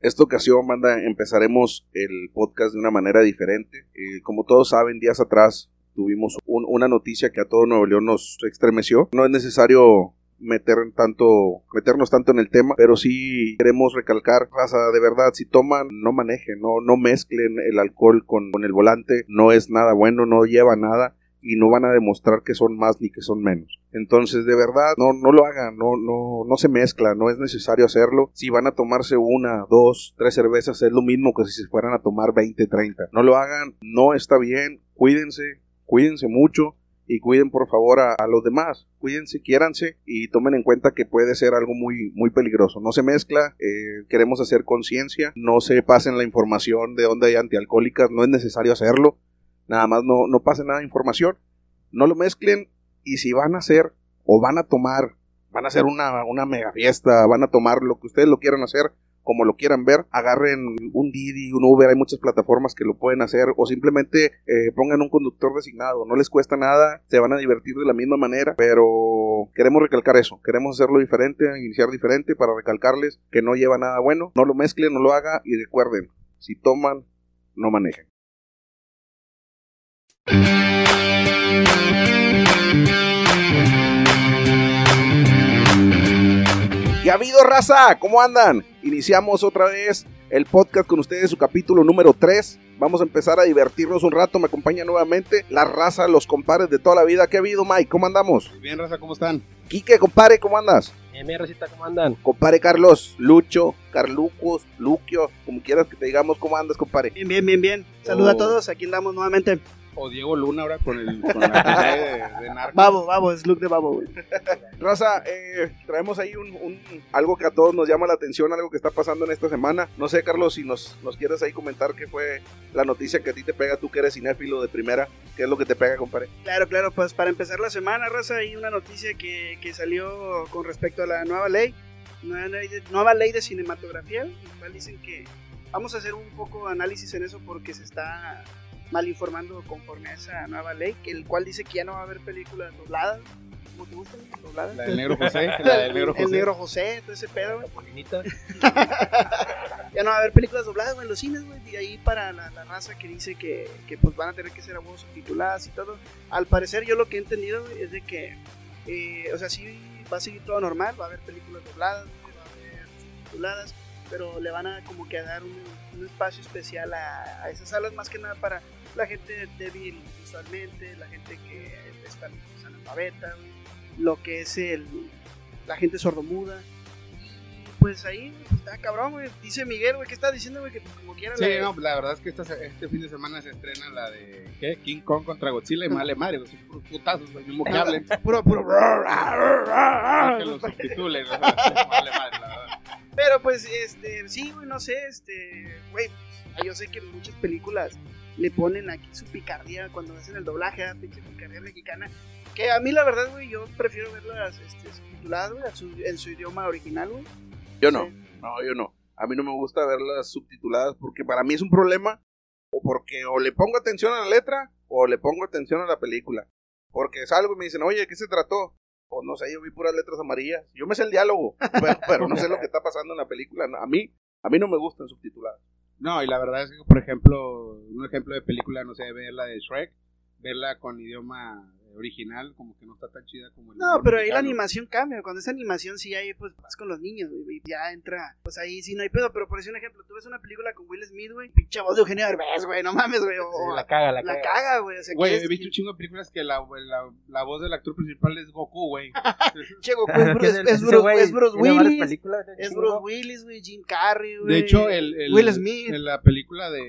Esta ocasión, banda, empezaremos el podcast de una manera diferente. Eh, como todos saben, días atrás tuvimos un- una noticia que a todo Nuevo León nos estremeció. No es necesario meter tanto, meternos tanto en el tema, pero sí queremos recalcar, raza, de verdad, si toman, no manejen, no, no mezclen el alcohol con, con el volante, no es nada bueno, no lleva nada y no van a demostrar que son más ni que son menos. Entonces, de verdad, no, no lo hagan, no, no, no se mezcla, no es necesario hacerlo. Si van a tomarse una, dos, tres cervezas, es lo mismo que si se fueran a tomar 20, 30. No lo hagan, no está bien, cuídense, cuídense mucho y cuiden por favor a, a los demás. Cuídense, quiéranse y tomen en cuenta que puede ser algo muy, muy peligroso. No se mezcla, eh, queremos hacer conciencia, no se pasen la información de dónde hay antialcohólicas, no es necesario hacerlo. Nada más no, no pasen nada de información, no lo mezclen y si van a hacer o van a tomar, van a hacer una, una mega fiesta, van a tomar lo que ustedes lo quieran hacer, como lo quieran ver, agarren un Didi, un Uber, hay muchas plataformas que lo pueden hacer, o simplemente eh, pongan un conductor designado, no les cuesta nada, se van a divertir de la misma manera, pero queremos recalcar eso, queremos hacerlo diferente, iniciar diferente para recalcarles que no lleva nada bueno, no lo mezclen, no lo haga y recuerden, si toman, no manejen. Y ha habido raza, ¿cómo andan? Iniciamos otra vez el podcast con ustedes, su capítulo número 3. Vamos a empezar a divertirnos un rato. Me acompaña nuevamente la raza, los compadres de toda la vida. ¿Qué ha habido, Mike? ¿Cómo andamos? Bien, raza, ¿cómo están? Quique, compadre, ¿cómo andas? Eh, mi Rosita, ¿cómo andan? Compadre Carlos, Lucho, Carlucos, Luquio, como quieras que te digamos, ¿cómo andas, compadre? Bien, bien, bien, bien. Saluda Oh. a todos, aquí andamos nuevamente. O Diego Luna ahora con, el, con la de, de narco. Babo, babo, es look de babo, güey. Raza, eh, traemos ahí un, un- algo que a todos nos llama la atención, algo que está pasando en esta semana. No sé, Carlos, si nos, nos quieres ahí comentar qué fue la noticia que a ti te pega, tú que eres cinéfilo de primera. ¿Qué es lo que te pega, compadre? Claro, claro, pues para empezar la semana, Raza, hay una noticia que, que salió con respecto a la nueva ley, nueva ley de, nueva ley de cinematografía, en la cual dicen que vamos a hacer un poco de análisis en eso porque se está mal informando conforme a esa nueva ley, que el cual dice que ya no va a haber películas dobladas. ¿Cómo te gustan? ¿Dobladas? La del negro José. La del negro José. El negro José, todo ese pedo, güey. Polinita. ya no va a haber películas dobladas, güey, en los cines, güey. Y ahí para la, la raza que dice que, que, pues van a tener que ser a subtituladas y todo. Al parecer, yo lo que he entendido, güey, es de que, eh, o sea, sí va a seguir todo normal, va a haber películas dobladas, güey, va a haber subtituladas, pero le van a como que a dar un, un espacio especial a, a esas salas, más que nada para la gente débil visualmente, la gente que está pues, analfabeta, güey, lo que es el, la gente sordomuda. Y, Pues ahí está cabrón, güey. Dice Miguel, güey, ¿qué estás diciendo, güey? Que como quiera. Sí, la- no, la verdad es que esta, este fin de semana se estrena la de ¿qué? King Kong contra Godzilla y male madre, güey, son puros putazos, lo mismo que hablen, Puro, puro. que los subtitulen, la verdad. Pero pues, este, sí, güey, no sé, este, güey, yo sé que muchas películas le ponen aquí su picardía cuando hacen el doblaje, a pinche picardía mexicana. Que a mí, la verdad, güey, yo prefiero verlas este, subtituladas, güey, su- en su idioma original, güey. Yo no, Sí. no, yo no. A mí no me gusta verlas subtituladas porque para mí es un problema o porque o le pongo atención a la letra o le pongo atención a la película. Porque salgo y me dicen, oye, ¿de qué se trató? O no sé, yo vi puras letras amarillas. Yo me sé el diálogo, pero, pero no sé lo que está pasando en la película. A mí, a mí no me gustan subtituladas. No, y la verdad es que, por ejemplo, un ejemplo de película, no sé, ver la de Shrek, verla con idioma original, como que no está tan chida como el No, pero ahí la animación cambia. Cuando es animación, sí, ahí pues vas con los niños, güey. y Ya entra, pues ahí sí no hay pedo. Pero por decir un ejemplo, tú ves una película con Will Smith, güey. Pinche voz de Eugenio Derbez, güey. No mames, güey. Sí, la caga, la, la caga. caga, güey. O sea, Güey, ¿quieres he visto un chingo de películas que la, la, la voz del actor principal es Goku, güey. Che, Goku es Bruce, es Bruce- es Bruce Willis. Es. Bruce Willis, güey. Jim Carrey, güey. De hecho, el, el- Will Smith. en la película de,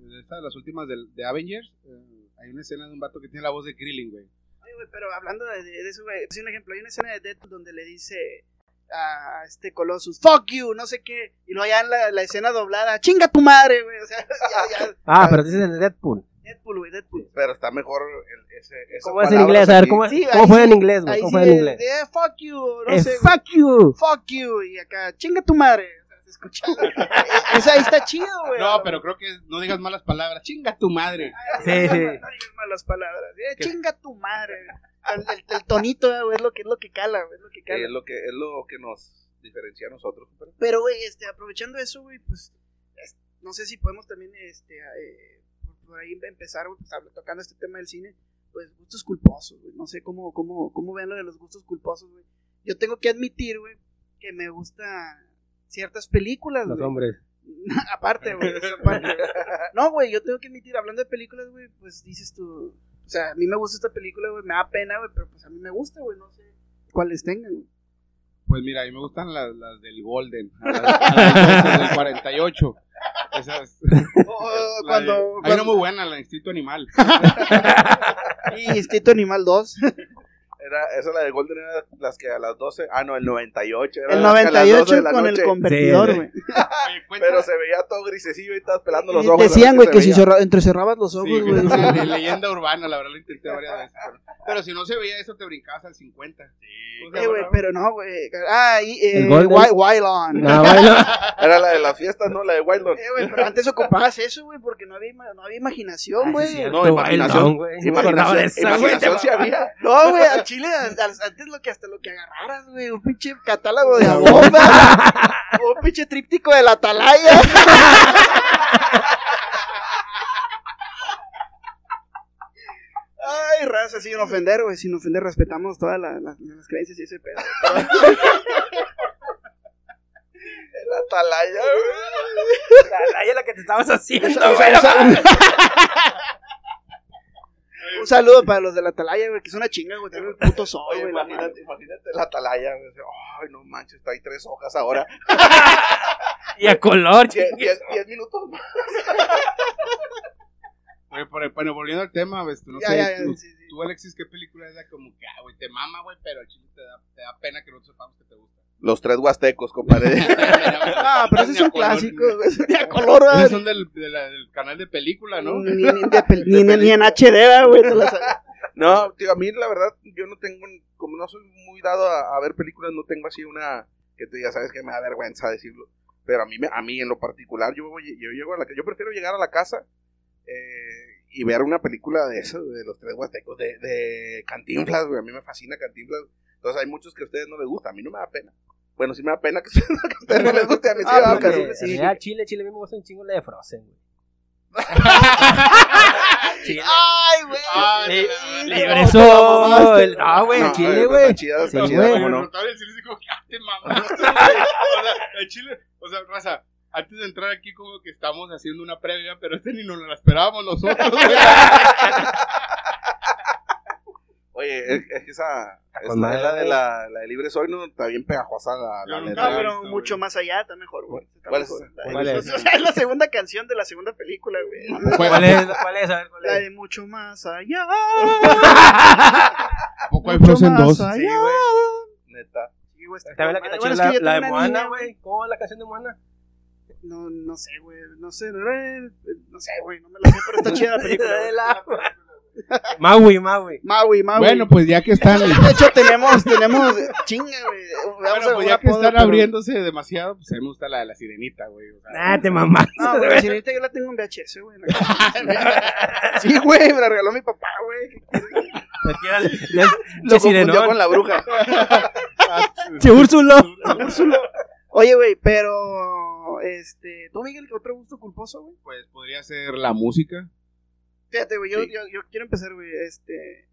de esta, las últimas de, de Avengers, eh, hay una escena de un vato que tiene la voz de Krillin, güey. Oye, güey, pero hablando de, eso, güey. Sí, un ejemplo. Hay una escena de Deadpool donde le dice a este Colossus, fuck you, no sé qué. Y luego ya en la, la escena doblada, chinga tu madre, güey. O sea, ya, ya. Ah, pero dices de Deadpool. Deadpool, güey, Deadpool. Pero está mejor el, ese, ¿Cómo es en inglés? A ver. ¿cómo, Sí, ¿cómo fue sí- en inglés, güey? ¿Cómo sí, fue en inglés? de, "Eh, fuck you, no Eh, sé. fuck you. Fuck you. Y acá, chinga tu madre. O sea, se escucha. Esa ahí está chido, güey. No, pero creo que no digas malas palabras. Chinga tu madre. Sí, No sí. digas malas palabras. Eh, chinga tu madre. El, el- el tonito, güey, es lo que es lo que cala, güey, es lo que Eh, cala. es lo que es lo que nos diferencia a nosotros. Pero, güey, este, aprovechando eso, güey, pues, es- no sé si podemos también, este, eh, por, ahí empezar, güey, pues, tocando este tema del cine, pues, gustos culposos, güey, no sé cómo, cómo, cómo ven lo de los gustos culposos, güey. Yo tengo que admitir, güey, que me gusta ciertas películas, Los güey. hombres. aparte, güey, eso aparte. No, güey, yo tengo que admitir, hablando de películas, güey, pues, dices tú, o sea, a mí me gusta esta película, güey, me da pena, güey, pero pues a mí me gusta, güey, no sé cuáles tengan, güey. Pues mira, a mí me gustan las, las del Golden, a las, a las 12 del 48. Esas. O- la cuando, de- hay una muy buena, la de Instinto Animal. y Instinto Animal 2. Era, esa la de Golden era las que a las 12, ah, no, el 98. Era El las que a las 12 98 de la con el convertidor, Sí, güey. Cuenta- Pero se veía todo grisecillo y estabas pelando los ojos. Decían, güey, que si cerra- entrecerrabas los ojos, Sí, güey. de leyenda urbana, la verdad lo intenté varias veces. Pero, pero si no se veía eso, te brincabas al 50. Sí, Eh, güey, pero no, güey. Ah, y, eh, El Golden. No, bueno. Era la de las fiestas, ¿no? La de Wildon. Eh, güey, pero antes ocupabas eso, güey, porque no había, no había imaginación, güey. cierto, No, imaginación. bailón, güey. No Imaginación, güey. imaginación sí había. No, güey, chile, antes lo que hasta lo que agarraras, güey, un pinche catálogo de bomba, un pinche tríptico de la atalaya. Ay, raza, sin ofender, güey, sin ofender, respetamos todas la- la- las creencias y ese pedo. La atalaya, La es la que te estabas haciendo, güey. un sa- un- Un saludo para los de la atalaya, güey, que es una chinga, güey, tener el puto sol, Oye, güey. la imagínate, imagínate la atalaya. güey. Ay, no manches, está ahí tres hojas ahora. Y a color, Diez, chingue. diez, diez minutos más. Oye, pero, bueno, volviendo al tema, ves, tú no Ya, sé, ya, ya, tú, sí, sí. tú, Alexis, ¿qué película es la como que, ah, güey, te mama, güey, pero al chile te da, te da pena que nosotros sepamos que te gusta? Los tres huastecos, compadre. Ah, pero color, clásicos, güey. Ni a color, güey. Son del, de la- del canal de película, ¿no? Ni, ni- ni de pel- ni- ni- ni en HD, ¿verdad, güey. te No, tío, a mí la verdad, yo no tengo, como no soy muy dado a, a ver películas, no tengo así una que tú ya sabes que me da vergüenza decirlo. Pero a mí, me- a mí en lo particular, yo, voy- yo, llego a la, yo prefiero llegar a la casa eh, y ver una película de eso, de los tres huastecos, de, de Cantinflas, güey. A mí me fascina Cantinflas. Entonces hay muchos que a ustedes no les gusta, a mí no me da pena. Bueno, sí me da pena que, que a ustedes no les guste, a mí sí Ah, me da pero... sí, sí. Chile, Chile, a mí me gusta un chingo la de Frozen, güey. Chile. Ay, güey. Ah, no, te eso, ah, güey, Chile, güey. está chida, está Sí, chida, güey. sí ah, güey. Chile, o sea, raza, antes de entrar aquí como que estamos haciendo una previa, pero este ni nos la esperábamos nosotros, güey. Oye, es, es que esa, esa con madre, es la de la, la de Libre Soy, ¿no? Está bien pegajosa la, la Yo nunca letra. No, pero Güey. mucho más allá, está mejor, güey. Está ¿Cuál es mejor. esa? La- ¿Cuál es? O sea, es la segunda canción de la segunda película, güey. ¿Cuál es? ¿Cuál es? A ver, ¿cuál La es? de mucho más allá. ¿A poco hay Frozen más 2? allá. Sí, güey. Neta. Sí, güey, está la que Bueno, es que la, la de Moana, güey. ¿Cómo la canción de Moana? No, no sé, güey. No sé, no sé, güey. No me la sé, pero está chida la película. De güey. la- Maui, Maui. Maui, Maui. Bueno, pues ya que están, De hecho, tenemos, tenemos, chinga, güey. Bueno, pues ya que están pero- abriéndose demasiado, pues a mí me gusta la de la sirenita, güey. O sea, Ah, te mamás. No, güey, la sirenita yo la tengo en VHS, güey. Sí, güey, me la regaló mi papá, güey. Lo Che confundió con la bruja. Che Úrsulo. Oye, güey, pero, este, ¿tú, Miguel, qué otro gusto culposo, güey? pues podría ser la música. Fíjate, güey, yo, Sí. yo, yo quiero empezar, güey, este,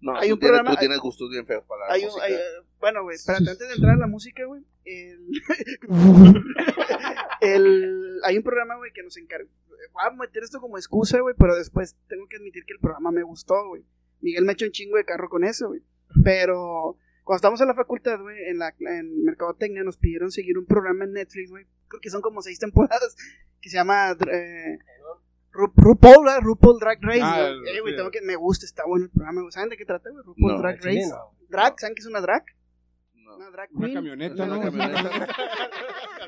No, Hay tú, un tienes, programa- tú tienes gustos bien feos para la hay un, música. hay, bueno, güey, espérate, antes de entrar a la música, güey, el, el, hay un programa, güey, que nos encarga, voy a meter esto como excusa, güey, pero después tengo que admitir que el programa me gustó, güey. Miguel me echó un chingo de carro con eso, güey, pero cuando estábamos en la facultad, güey, en la en Mercadotecnia nos pidieron seguir un programa en Netflix, güey, creo que son como seis temporadas, que se llama eh, Ru- RuPaul, ¿verdad? RuPaul Drag Race, Ah, Eh, tengo que, me gusta, está bueno el programa. ¿Saben de qué trata, güey? RuPaul No, Drag Race. no. Drag, ¿saben qué es una drag? No. Una drag Una queen. camioneta, Una ¿no? camioneta.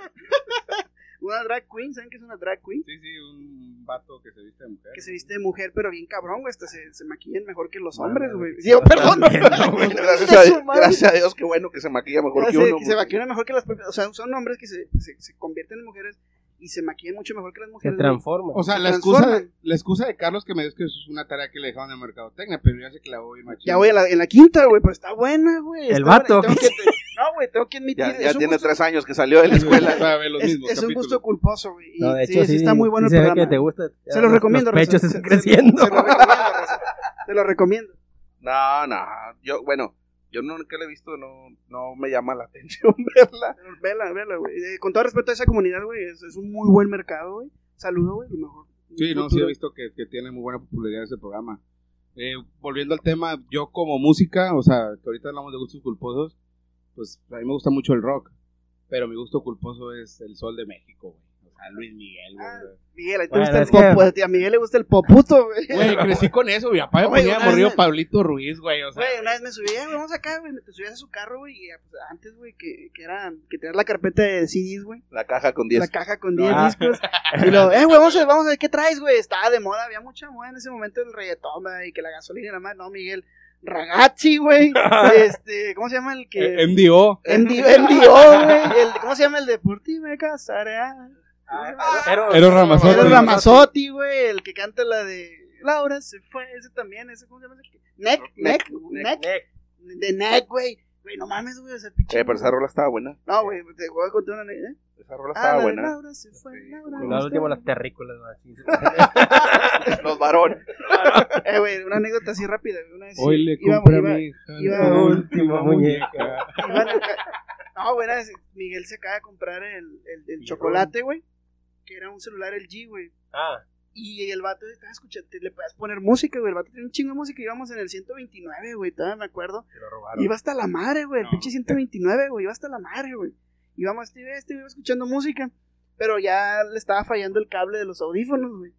Una drag queen, ¿saben qué es una drag queen? Sí, sí, un vato que se viste de mujer. Que se viste de mujer, pero bien cabrón, güey. Hasta se, se maquillan mejor que los hombres, güey. Sí, oh, perdón. Gracias, a, Dios- gracias a Dios, qué bueno que se maquilla mejor Ya que sé, uno. que se maquillan mejor que las propias. O sea, son hombres que se, se, se convierten en mujeres y se maquillan mucho mejor que las Se mujeres. güey. transforma. O sea, Se la excusa, transforman. de, la excusa de Carlos que me dio es que eso es una tarea que le dejaron de mercadotecnia, pero ya se clavó bien machín. Ya voy a la, en la quinta, güey, pero está buena, güey. El vato. Tengo que, No, güey, tengo que admitir. Ya, ya tiene gusto- tres años que salió de la escuela. Es, un gusto culposo, güey. y No, de sí, hecho, sí, sí, está muy bueno sí el se ve programa. que te gusta. Se los recomiendo, Los pechos están Se- creciendo. Se, se lo recomiendo. Se lo recomiendo. No, no. Yo, bueno, yo nunca la he visto, no, no me llama la atención verla. Pero Vela, vela, güey. Eh, Con todo respeto a esa comunidad, güey, es, es un muy buen mercado, güey. Saludo, güey, lo mejor. Sí, no, sí he visto que, que tiene muy buena popularidad ese programa. Eh, volviendo al tema, yo como música, o sea, que ahorita hablamos de gustos culposos, pues a mí me gusta mucho el rock, pero mi gusto culposo es el Sol de México, güey. O sea, Luis Miguel, güey. Ah, Miguel, te Bueno, gusta el pop, a Miguel le gusta el poputo, güey. Güey, crecí con eso, mi papá me Güey, ponía morrido me- Pablito Ruiz, güey, o sea. Güey, una vez me subí, eh, güey, vamos acá, güey, te subías a su carro, güey, y eh, pues, antes, güey, que, que era, que tenías la carpeta de CDs, güey, La caja con 10. la caja con 10 Ah. discos, y lo, eh, güey, vamos a, vamos a ver qué traes, güey, estaba de moda, había mucha moda en ese momento el reggaetón, güey, y que la gasolina era más, no, Miguel, Ragazzi, güey, este, ¿cómo se llama el que? Eh, MDO. MD MDO, güey, el, ¿cómo se llama el de por ti me casaré? Pero, Ramazotti, güey, el que canta la de Laura se fue, ese también, ese, ¿cómo se llama ese? Neck, Neck, Neck, Neck, de Neck, güey. Güey, no mames, güey, ese pinche. Eh, pero esa rola estaba buena. No, güey, te voy a contar una ¿eh? Esa rola Ah, estaba buena. Laura se fue, Sí, Laura. No las terrícolas. Los varones. Eh, güey, una anécdota así rápida, güey. Una vez Hoy le iba- compré a mi hija iba- la última muñeca. No, güey, Miguel se acaba de comprar el, el, el chocolate, güey. Que era un celular LG, güey. Ah, Y el vato estaba escuchando, le puedes poner música, güey. El vato tiene un chingo de música. Íbamos en el 129, güey. Todavía me acuerdo. se lo robaron. Iba hasta la madre, güey. El No. pinche 129, güey. Iba hasta la madre, güey. Íbamos este, este, iba escuchando música. Pero ya le estaba fallando el cable de los audífonos, güey.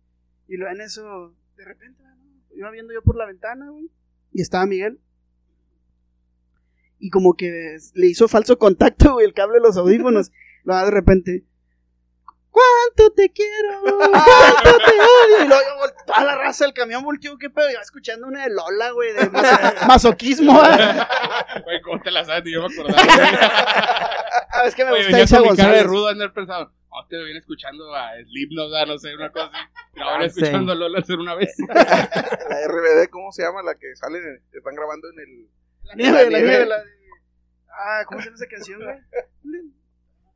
Y luego en eso, de repente, ¿no? iba viendo yo por la ventana, güey. Y estaba Miguel. Y como que le hizo falso contacto, güey, el cable de los audífonos. Luego de repente. ¿Cuánto te quiero? ¿Cuánto te odio? Y luego yo toda la raza del camión volteó, ¿qué pedo? Iba escuchando una de Lola, güey, de mas- masoquismo. ¿eh? Güey, ¿cómo te la sabes? Ni yo me acordaba. Ah, es que me Oye, gusta venía Isa cara de González. rudo andar pensando, oh, te viene escuchando a Slipknot, a no sé, una cosa así. Y ahora Ah, escuchando a Lola hacer una vez. La RBD, ¿cómo se llama? La que sale, en- están grabando en el... La nieve, la La nieve, nieve. la de- Ah, ¿cómo se llama esa canción, güey?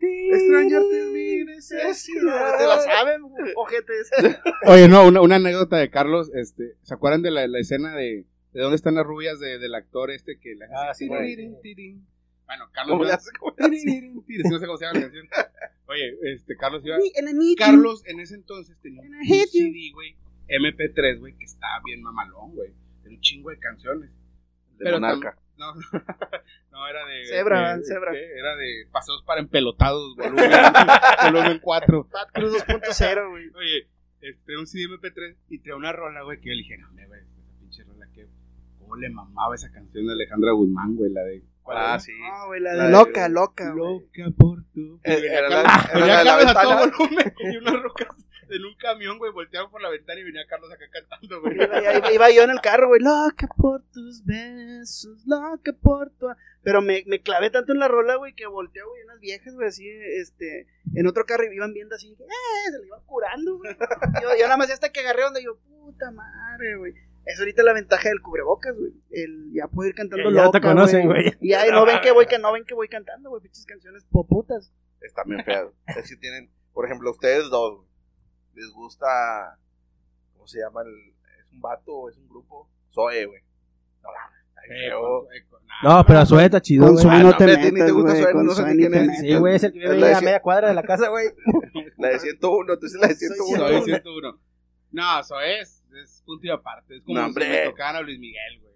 Extrañarte es mi necesidad. ¿Te la saben, ojetes? Oye, no, una, una anécdota de Carlos, este, ¿se acuerdan de la, la escena de, de dónde están las rubias de- del actor este que la Ah, sí, güey. Bueno, Carlos ¿Cómo le hace? ¿Cómo le hace? no sé cómo se llama la canción. Oye, este, Carlos iba. Carlos en ese entonces tenía un. CD, güey, MP3, güey, que estaba bien mamalón, güey. Era un chingo de canciones. De Pero Monarca. No, no, era de. Zebra, de- Zebra. ¿qué? Era de Paseos para Empelotados, volumen, volumen 4. Bad Cruz 2.0, güey. Oye, este, un CD MP3 y traía una rola, güey, que yo le dije, no, güey, esa pinche rola que. ¿Cómo le mamaba esa canción de Alejandra Guzmán, güey? La de. ¿cuál Ah, era? sí. No, güey, la La de de- loca, loca, güey. Loca por tu. Eh, era la- era la de la a todo ventana. volumen y unas rocas en un camión, güey, volteaban por la ventana y venía Carlos acá cantando, güey. Iba, yo en el carro, güey, loca por tus besos, loca por tu... Pero me, me clavé tanto en la rola, güey, que volteó, güey, unas viejas, güey, así, este, en otro carro y iban viendo así, eh, se le iban curando, güey. Yo, yo nada más ya hasta que agarré donde yo, puta madre, güey. Es ahorita la ventaja del cubrebocas, güey. El ya poder ir cantando Ya- ya loca, te conocen, güey. Y ya no ven que voy, que no ven que voy cantando, güey, pinches canciones poputas. Están bien feas. Es que tienen, por ejemplo, ustedes dos, güey, les gusta, ¿cómo se llama? El, ¿Es un vato o es un grupo? Zoe, güey. No, está bien Eh, feo. No, pero a Sueta chido, Con güey. su Ah, no no, te ti ni te metas, gusta güey, Zoe, no sé Zoe quién te es. metas. Sí, güey, es el que vive a media cuadra de la casa, güey. La de 101, tú sí la de 101. Soy güey. 101. No, eso es. Es punto y aparte. Es como No, si me tocaran a Luis Miguel, güey.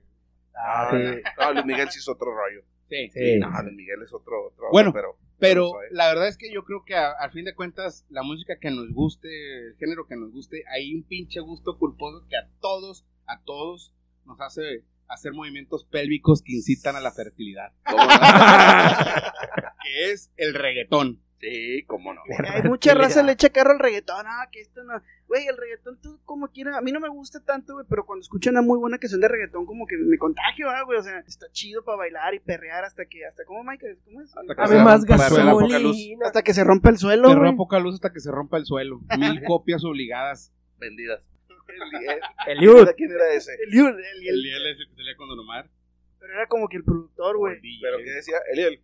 Ah, No, sí. no, Luis Miguel sí es otro rollo. Sí. Sí. No, Luis Miguel es otro, otro Bueno, pero Pero Zoe. la verdad es que yo creo que a- al fin de cuentas, la música que nos guste, el género que nos guste, hay un pinche gusto culposo que a todos, a todos, nos hace hacer movimientos pélvicos que incitan a la fertilidad. Que es el reggaetón. Sí, cómo no. Hay mucha raza le echa carro al reggaetón, ah, que esto no. Güey, el reggaetón, tú como quieras, a mí no me gusta tanto, güey, pero cuando escucho una muy buena canción de reggaetón, como que me contagio, ah, güey, o sea, está chido para bailar y perrear hasta que, hasta, ¿cómo, Mike? ¿Cómo es? Hasta que A se más rompa el suelo. gasolina. Hasta que se rompa el suelo, güey. poca luz hasta que se rompa el suelo. Mil copias obligadas. Vendidas. El, el- El Yud. ¿Quién era ese? El, el, el, El que salía con Don Omar. Pero era como que el productor, güey. Pero ¿qué decía? Eliel.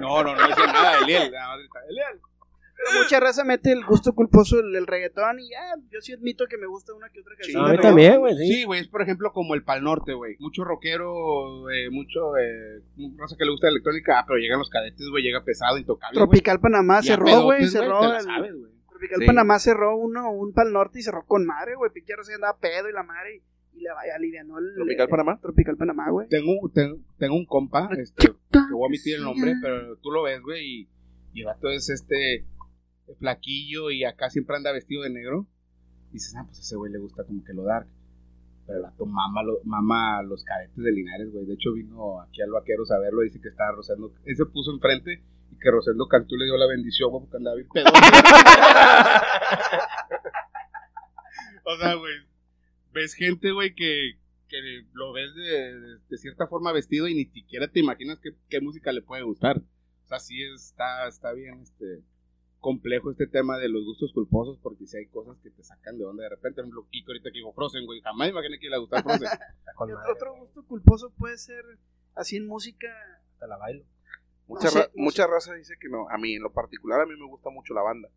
No, no, no decía nada, Eliel. Eliel. Pero mucha raza mete el gusto culposo el, el reggaetón y ya, yo sí admito que me gusta una que otra canción. No, a mí también, güey, sí. Sí, güey, es por ejemplo como el Pal Norte, güey. Mucho rockero, eh, mucho eh, raza que le gusta la electrónica, ah, pero llegan los cadetes, güey, llega pesado, intocable. Tropical Panamá Y a cerró, güey, cerró. te la sabes. Tropical Sí. Panamá cerró uno, un pal norte y cerró con madre, güey. Pinche raza andaba pedo y la madre y, y le vaya alivianó el. Tropical Panamá. Tropical Panamá, güey. Tengo, un- ten- tengo un compa, este, que voy a omitir el nombre, pero tú lo ves, güey, y, y el vato es este flaquillo y acá siempre anda vestido de negro. Dices, ah, pues ese güey le gusta como que lo dark. Pero vato mama, lo- mama los cadetes de Linares, güey. De hecho, vino aquí al vaqueros a verlo. Dice que estaba Rosendo. Él se puso enfrente y que Rosendo Cantú le dio la bendición, güey, porque andaba bien pedo. o sea, güey, ves gente, güey, que, que lo ves de, de- de cierta forma vestido y ni siquiera te imaginas qué, qué música le puede gustar. O sea, sí está, está bien este complejo este tema de los gustos culposos porque si hay cosas que te sacan de onda de repente. Por ejemplo, Kiko ahorita que dijo Frozen, güey. Jamás imaginé que le gustara Frozen. Otro, otro gusto culposo puede ser así en música. Te la bailo. Mucha, No sé, ra- no mucha raza dice que no. A mí, en lo particular, a mí me gusta mucho la banda.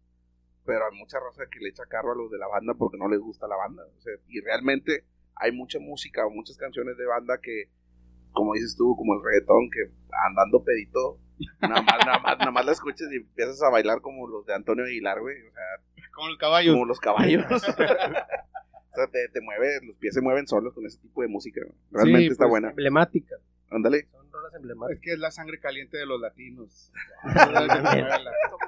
Pero hay mucha raza que le echa carro a los de la banda porque no les gusta la banda. O sea, y realmente hay mucha música o muchas canciones de banda que, como dices tú, como el reggaetón, que andando pedito, nada más, nada más, nada más la escuchas y empiezas a bailar como los de Antonio Aguilar, güey. O sea, Como los caballos. como los caballos. o sea, te, te mueve, los pies se mueven solos con ese tipo de música. Realmente Sí, está pues, buena. Emblemática. Ándale. Son rolas Es emblemáticas. que es la sangre caliente de los latinos.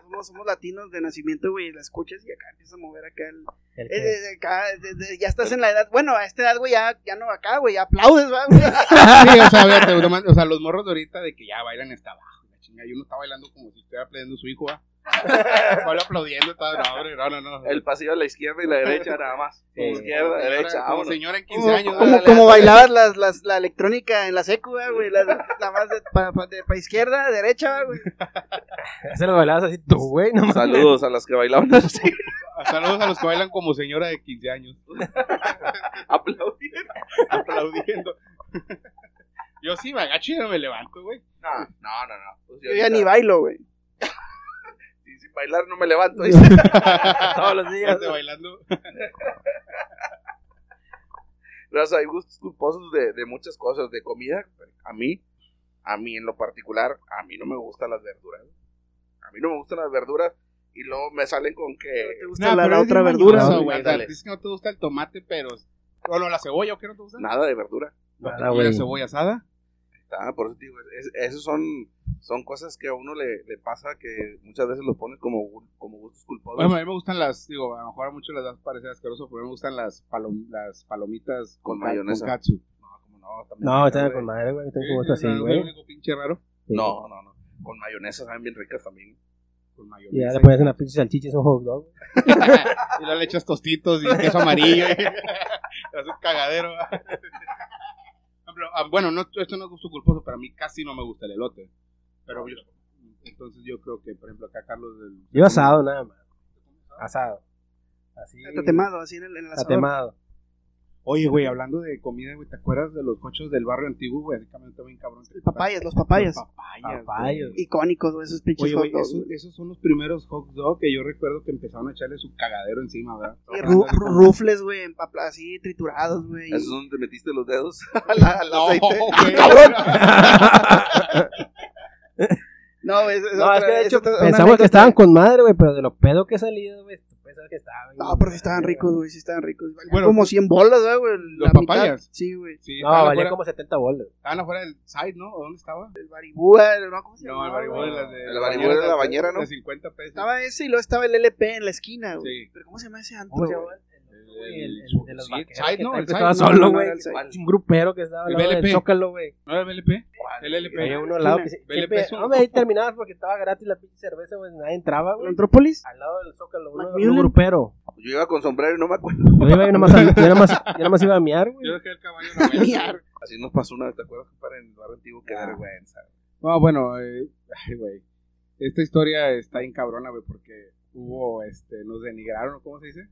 Somos, somos, latinos de nacimiento, güey, la escuchas y acá empiezas a mover acá el. El eh, eh, acá, de- de- ya estás en la edad. Bueno, a esta edad, güey, ya, ya no acá, güey, ya aplaudes, ¿va, güey. Sí, o sea, o sea, los morros de ahorita de que ya bailan hasta abajo. Chinga, y uno está bailando como si estuviera aplaudiendo su hijo, ¿va? Baila aplaudiendo, está, no, hombre, no, no, no. El pasillo a la izquierda y la derecha nada más. Sí. Izquierda, Señora- derecha, como señora en 15 Como, años. como, bailabas las, las, la electrónica en la secu, ¿va, güey. La, la más de para pa, de pa izquierda, derecha, ¿va, güey. Ese lo bailabas así tú, güey. No. Saludos a las que bailaban así. Saludos a los que bailan como señora de 15 años. Aplaudiendo. aplaudiendo. Yo sí me agacho y no me levanto, güey. No, no, no. no. Pues Yo ya ni bailo, güey. si- sin bailar no me levanto. dice. Todos los días. Ande bailando. Raza, hay gustos culposos de, de muchas cosas. De comida, a mí, a mí en lo particular, a mí no me gustan las verduras. A mí no me gustan las verduras. Y luego me salen con ¿Te que... gusta Nah, la, pero la otra verdura? güey. O sea, dices que no te gusta el tomate, pero. Bueno, la cebolla, ¿o qué no te gusta? Nada de verdura. Nada, ¿La güey. cebolla asada? Ah, por eso digo, es- esos son, son cosas que a uno le, le pasa que muchas veces los pones como, como gustos culposos. Bueno, a mí me gustan las, digo, a lo mejor a muchos les a parecer asqueroso, pero a mí me gustan las, palom- las palomitas Con ca- mayonesa. Con katsu. no, como no, también. No, está güey. con madre, güey. Tengo Sí, gusto así, es lo güey. único pinche raro. Sí. No, no, no. Con mayonesa saben bien ricas también. Con Y mayonesa. ya le pones una pinche salchicha, es un hot dog. y luego le echas tostitos y queso amarillo. y es un cagadero. Pero, ah, bueno, no, esto no es gusto culposo, pero a mí casi no me gusta el elote. Pero yo- entonces yo creo que, por ejemplo, acá Carlos... Del, Yo asado, nada más. Asado. Así. Está temado, así en el, en el asador. Tatemado. Oye, güey, hablando de comida, güey, ¿te acuerdas de los cochos del barrio antiguo, güey? Caminando bien cabrón. El papayas, los papayas. Los papayas. Papayas. güey. Icónicos, güey, esos pinches Oye, hot güey, dogs, esos, esos son los primeros hot dogs que yo recuerdo que empezaron a echarle su cagadero encima, ¿verdad? Y ru- ru- rufles, güey, en papla- así triturados, güey. ¿Eso es donde metiste los dedos al, al No, aceite? güey. No, güey, es, es No, es que de es hecho pensamos que estaban con madre, güey, pero de lo pedo que he salido, güey, tú pensabas que estaban. No, pero sí estaban ricos, güey, sí estaban ricos. Valían Bueno, como 100 bolas, ¿verdad, güey. ¿los La mitad. papayas? Sí, güey. Sí, No, estaban, valía afuera, como 70 bolas. estaban afuera del side, ¿no? ¿O ¿Dónde estaba? El baribúa, ¿no? ¿Cómo se No, llama? el baribú de las de... El baribú de la bañera, ¿no? De 50 pesos. Estaba ese y luego estaba el LP en la esquina, güey. Sí. Pero ¿cómo se llama ese antro? ¿Cómo se güey? El- El, el, el- de los sí, vaqueros. Side, que ¿no? El estaba no, solo, güey. no. Un grupero que estaba al El lado del BLP. Zócalo, güey. ¿No era el BLP? El LP. Había uno al lado que se... BLP siempre- es un- Hombre, ahí terminabas porque estaba gratis la pinche cerveza, güey. Nadie entraba, ¿El güey. Antrópolis? Al lado del Zócalo, uno, Macmillan. un grupero. Yo iba con sombrero y no me acuerdo. Yo iba y nomás, a- yo nomás, yo nomás iba a miar, güey. Yo dejé el caballo la mesa. Así nos pasó una vez, ¿te acuerdas? Para el barrio antiguo, qué Ah. vergüenza. No, bueno, eh, ay, güey. Esta historia está bien cabrona, güey, porque hubo, este, nos denigraron, ¿cómo se dice?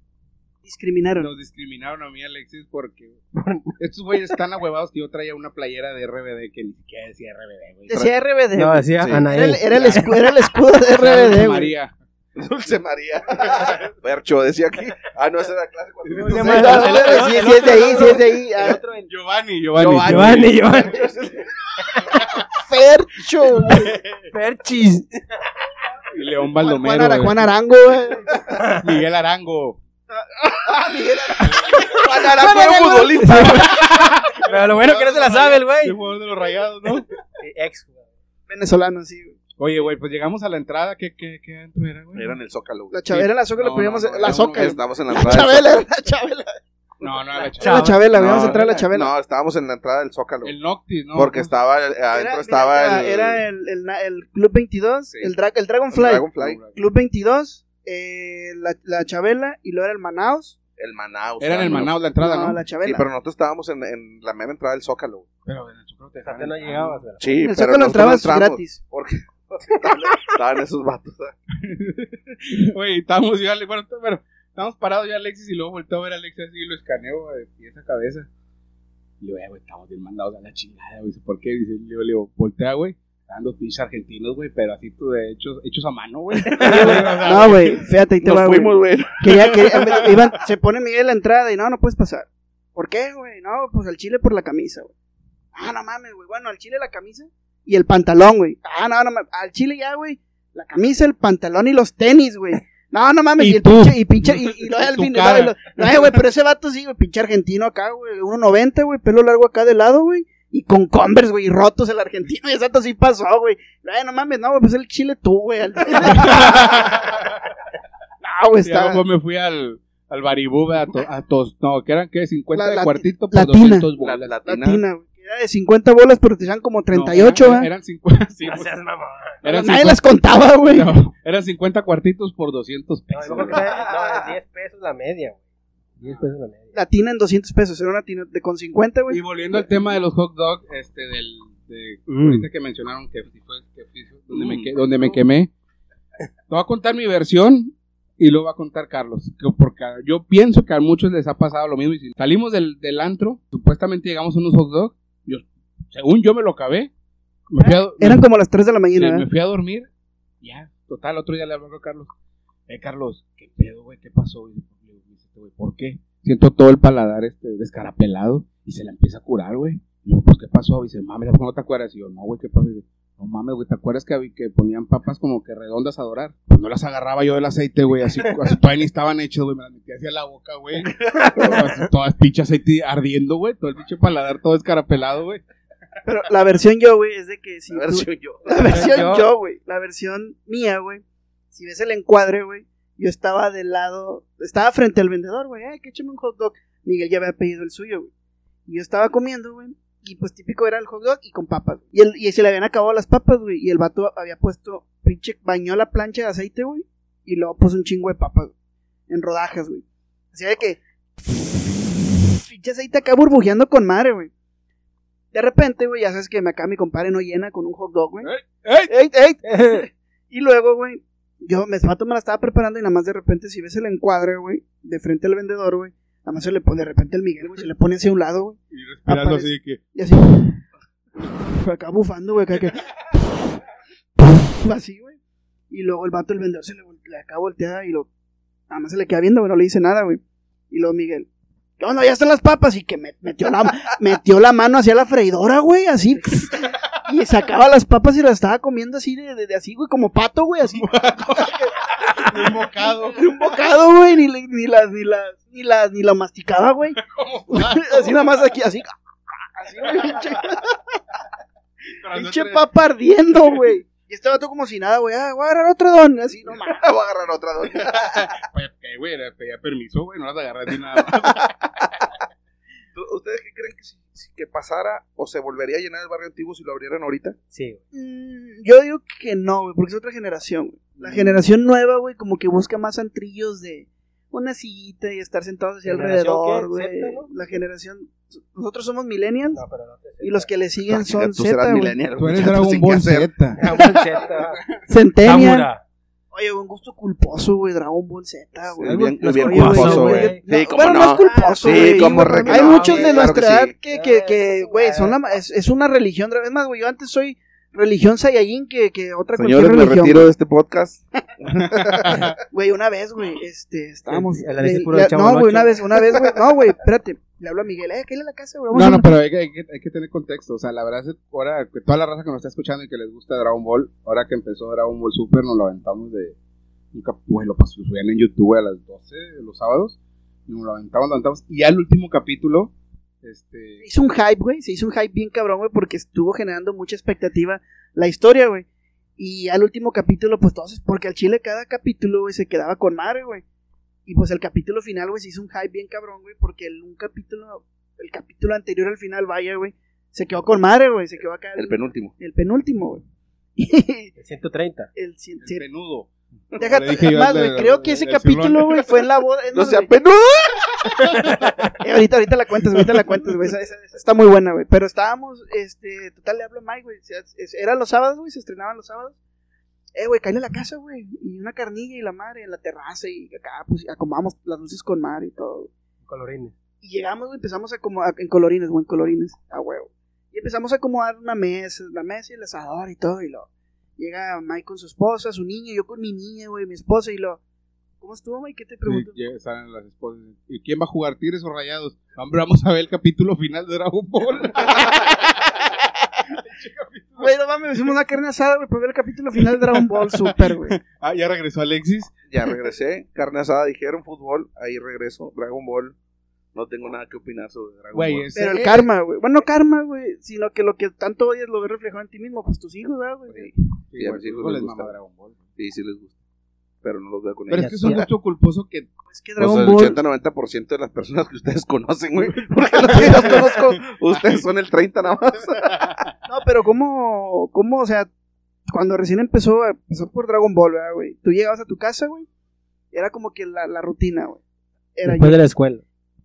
Discriminaron. Nos discriminaron a mí Alexis porque estos güeyes están ahuevados que yo traía una playera de RBD que ni siquiera decía RBD, güey. Decía RBD. No, decía Sí. era, Anaí. el, era, el escu- era el escudo de Dulce RBD, güey. María. Dulce María. Percho, decía aquí. Ah, no, esa era clase cuando No, vino no, seis. no, No, el- no, sí, el sí es de ahí, sí es de ahí. El Ah, otro en- Giovanni, Giovanni. Giovanni, Giovanni. Fercho, güey. Perchis. León Juan, Baldomero. Juan Arango, güey. Miguel Arango. Juan Arango era un futbolista. Pero lo bueno que no se la sabe el El güey. jugador de los rayados, ¿no? Ex. Venezolano, sí. güey. Oye, güey, pues llegamos a la entrada. ¿Qué, qué, qué antro era, güey? Era en el Zócalo. La Chabela, la Zócalo, no, la Zócalo. Estamos en la La entrada. del Chabela, era la Chabela. No, no, la Era la. Chabela, No, íbamos a entrar a la. Chabela. No, estábamos en la entrada del Zócalo. El Noctis, ¿no? Porque estaba, eh, adentro Era- estaba el, Era el, Club 22, Sí. el, dra- el Dragonfly. el Dragonfly, Club 22, eh, la, la Chabela y luego era el Manaus. el Manaus. Era en el. Manaus la entrada, ¿no? la Sí, Chabela. pero nosotros estábamos en, en la mera entrada del Zócalo. Pero en el Zócalo te no llegabas, ¿verdad? Sí, en el pero Zócalo entrabas gratis. Porque estaban, esos vatos. ¿eh? Güey, estábamos yo, bueno, bueno, estábamos parados ya Alexis y luego volteó a ver a Alexis así y lo escaneo de pies a cabeza. Y le digo, "Eh, güey, estamos bien mandados a la chingada, güey. Dice, ¿por qué? Dice, le digo, le digo, voltea, güey. Dos pinches argentinos, güey, pero así tú de hechos, hechos a mano, güey. No, güey, fíjate, ahí te Nos va, güey. fuimos, güey. Quería, quería- iban- se pone Miguel la entrada y no, no puedes pasar. ¿Por qué, güey? No, pues al chile por la camisa, güey. Ah, no mames, güey. Bueno, al chile la camisa y el pantalón, güey. Ah, no, no mames. Al chile ya, güey. La camisa, el pantalón y los tenis, güey. No, no mames. Y Y, el tú. pinche, y pinche, y, y Y al fin, no, lo- güey, pero ese vato sí, güey, pinche argentino acá, güey. 1.90, güey, pelo largo acá de lado, güey. Y con Converse, güey, y rotos el argentino. Y ese vato sí pasó, güey. No, no mames, no, güey, pues el chile tú, güey. al- no, güey, está. luego me fui al, al Baribú a, to- a tos, no, que eran, ¿qué? 50 La- de la- cuartito por latina. 200 La, bolas. latina. Latina, güey. que Era de 50 bolas, pero te dan como No, 38, eran, ¿va? eran 50, sí, No pues, seas mamón. eran Nadie 50 las contaba, güey. no, eran 50 cuartitos por 200 No, pesos. está- no, es 10 pesos la media, güey. 10 pesos la media. Latina en 200 pesos. Era una tina de con 50, Y güey. volviendo al tema de los hot dogs, este, del, de, Mm. ahorita que mencionaron que, que donde, me, Mm. que- donde me quemé, te voy a contar mi versión y luego va a contar Carlos, que- porque yo pienso que a muchos les ha pasado lo mismo. Y si salimos del, del antro, supuestamente llegamos a unos hot dogs, yo, según yo me lo acabé, me fui a, do- Eran como las 3 de la me, mañana, me ¿verdad? fui a dormir, ya, total, otro día le habló a Carlos, eh, Carlos, ¿qué pedo, güey? ¿Qué pasó? Y le digo, "Me dice este güey, ¿por qué? Siento todo el paladar este descarapelado y se la empieza a curar, güey. Y luego, pues, ¿qué pasó? Y dice, mames, ¿por qué no te acuerdas? Y yo, no, güey, ¿qué pasó? Y dice, no mames, güey, ¿te acuerdas que, que ponían papas como que redondas a dorar? Pues no las agarraba yo del aceite, güey, así, así todavía ni estaban hechas, güey, me las metía hacia la boca, güey. Todas pinche aceite ardiendo, güey, todo el pinche paladar todo descarapelado, güey. Pero la versión yo, güey, es de que si A ver, tú- soy yo. La versión yo, güey. La versión mía, güey. Si ves el encuadre, güey. Yo estaba del lado. Estaba frente al vendedor, güey. Ay, que échame un hot dog. Miguel ya había pedido el suyo, güey. Y yo estaba comiendo, güey. Y pues típico era el hot dog y con papas. Y, el, y se le habían acabado las papas, güey. Y el vato había puesto. Pinche. Bañó la plancha de aceite, güey. Y luego puso un chingo de papas. güey, En rodajas, güey. Así de que. Pinche aceite acá burbujeando con madre, güey. De repente, güey, ya sabes que me acá mi compadre no llena con un hot dog, güey. ¡Ey! ¡Ey, ey! y luego, güey, yo me me la estaba preparando y nada más de repente, si ves el encuadre, güey, de frente al vendedor, güey, nada más se le pone de repente el Miguel, güey, se le pone hacia un lado, güey, Y respirando Aparece- así que, y así, acá bufando, güey, acá que, así, güey, y luego el vato, el vendedor, se le, le acá voltea y lo, nada más se le queda viendo, güey, no le dice nada, güey, y luego Miguel, ¿qué onda? Ya están las papas, y que me- metió la, metió la mano hacia la freidora, güey, así, y sacaba las papas y las estaba comiendo así de, de- de así, güey, como pato, güey, así. un bocado. De un bocado, güey, ni, ni las, ni las, ni las, ni la masticaba, güey. así nada más aquí, así. Así, güey, pinche, papa ardiendo, güey. Y este vato como si nada, güey, ah, voy a agarrar otro don, así, no mames. Voy a agarrar otra doña. Pues, güey, pedía permiso, güey, no las agarras ni nada más. ¿Tú- ¿Ustedes qué creen que, si, si- que pasara o se volvería a llenar el barrio antiguo si lo abrieran ahorita? Sí. Mm, Yo digo que no, güey, porque es otra generación, güey. La generación nueva, güey, como que busca más antrillos de una sillita y estar sentados hacia ¿Generación alrededor, güey. La generación, nosotros somos millennials No, pero no te y los que le siguen son Tú serás Z, güey. millennial, Tú eres ya no sé Dragon qué Ball hacer. Z. Centennial. Oye, un gusto culposo, güey, Dragon Ball Z, güey. Sí, bien, culposo, güey. güey. Sí, No, cómo bueno, no, no. es culposo, Sí, güey. como Hay no, muchos de claro nuestra que edad sí. que, que, que, güey, son la, es, es una religión. Es más, güey, yo antes soy religión Saiyajin que, que otra Señores, cualquier me religión. retiro de este podcast. Güey, una vez, güey, este, estábamos... El- el análisis puro le- del Chavo no, güey, una vez, una vez, güey, no, güey, espérate. Le hablo a Miguel, eh, ¿qué a la casa, güey? No, no, pero hay que, hay, que, hay que tener contexto. O sea, la verdad es que ahora que toda la raza que nos está escuchando y que les gusta Dragon Ball, ahora que empezó Dragon Ball Super, nos lo aventamos de. Un cap- güey, lo pasó, subían en YouTube a las 12 los sábados. Y nos lo aventamos, lo aventamos. Y ya el último capítulo, este. hizo un hype, güey. Se hizo un hype bien cabrón, güey, porque estuvo generando mucha expectativa la historia, güey. Y al último capítulo, pues todos, porque al chile cada capítulo, güey, se quedaba con madre, güey. Y pues el capítulo final, güey, se hizo un hype bien cabrón, güey, porque el, un capítulo, el capítulo anterior al final, vaya, güey, se quedó con madre, güey, se quedó acá El penúltimo. el penúltimo, güey. El 130. el, cien- El penudo. Deja- Le dije yo más, al güey, creo que ese capítulo, güey, fue en la boda. No sea penudo. Eh, ahorita, ahorita la cuentas, ahorita la cuentas, güey. Esa, esa- esa está muy buena, güey. Pero estábamos, este, total, le hablo a Mike, güey. Era los sábados, güey, se estrenaban los sábados. Eh, güey, cállale a la casa, güey. Y una carnilla y la madre en la terraza y acá, pues, acomodamos las luces con mar y todo. Colorines. Y llegamos, güey, empezamos a acomodar, en colorines, güey, en colorines, a huevo. Y empezamos a acomodar una mesa, la mesa y el asador y todo, y lo. Llega Mike con su esposa, su niño, yo con mi niña, güey, mi esposa, y lo. ¿Cómo estuvo, Mike? ¿Qué te Sí, pregunto? ya salen las esposas. ¿Y quién va a jugar? ¿Tigres o rayados? Hombre, vamos a ver el capítulo final de Dragon Ball. Güey, no mames, hicimos una carne asada, güey, para ver el capítulo final de Dragon Ball Super, güey. ah, ya regresó Alexis. Ya regresé. Carne asada, dijeron fútbol. Ahí regreso. Dragon Ball. No tengo nada que opinar sobre Dragon Ball. Pero el karma, güey. Bueno, no karma, güey, sino que lo que tanto odias lo ves reflejado en ti mismo, pues tus hijos, ¿verdad, güey? Sí, Sí, Sí, a mis hijos les les gusta. Dragon Ball. sí, sí les gusta. Pero no los veo con Pero es que es un gusto culposo que Es que O Dragon sea, el Ball. 80-90% de las personas que ustedes conocen, güey. Porque los que los conozco, ustedes son el 30 nada más. No, pero ¿cómo, cómo, o sea, cuando recién empezó, empezó por Dragon Ball, ¿verdad, güey? Tú llegabas a tu casa, güey, era como que la, la rutina, güey. Era Después yo- de la escuela.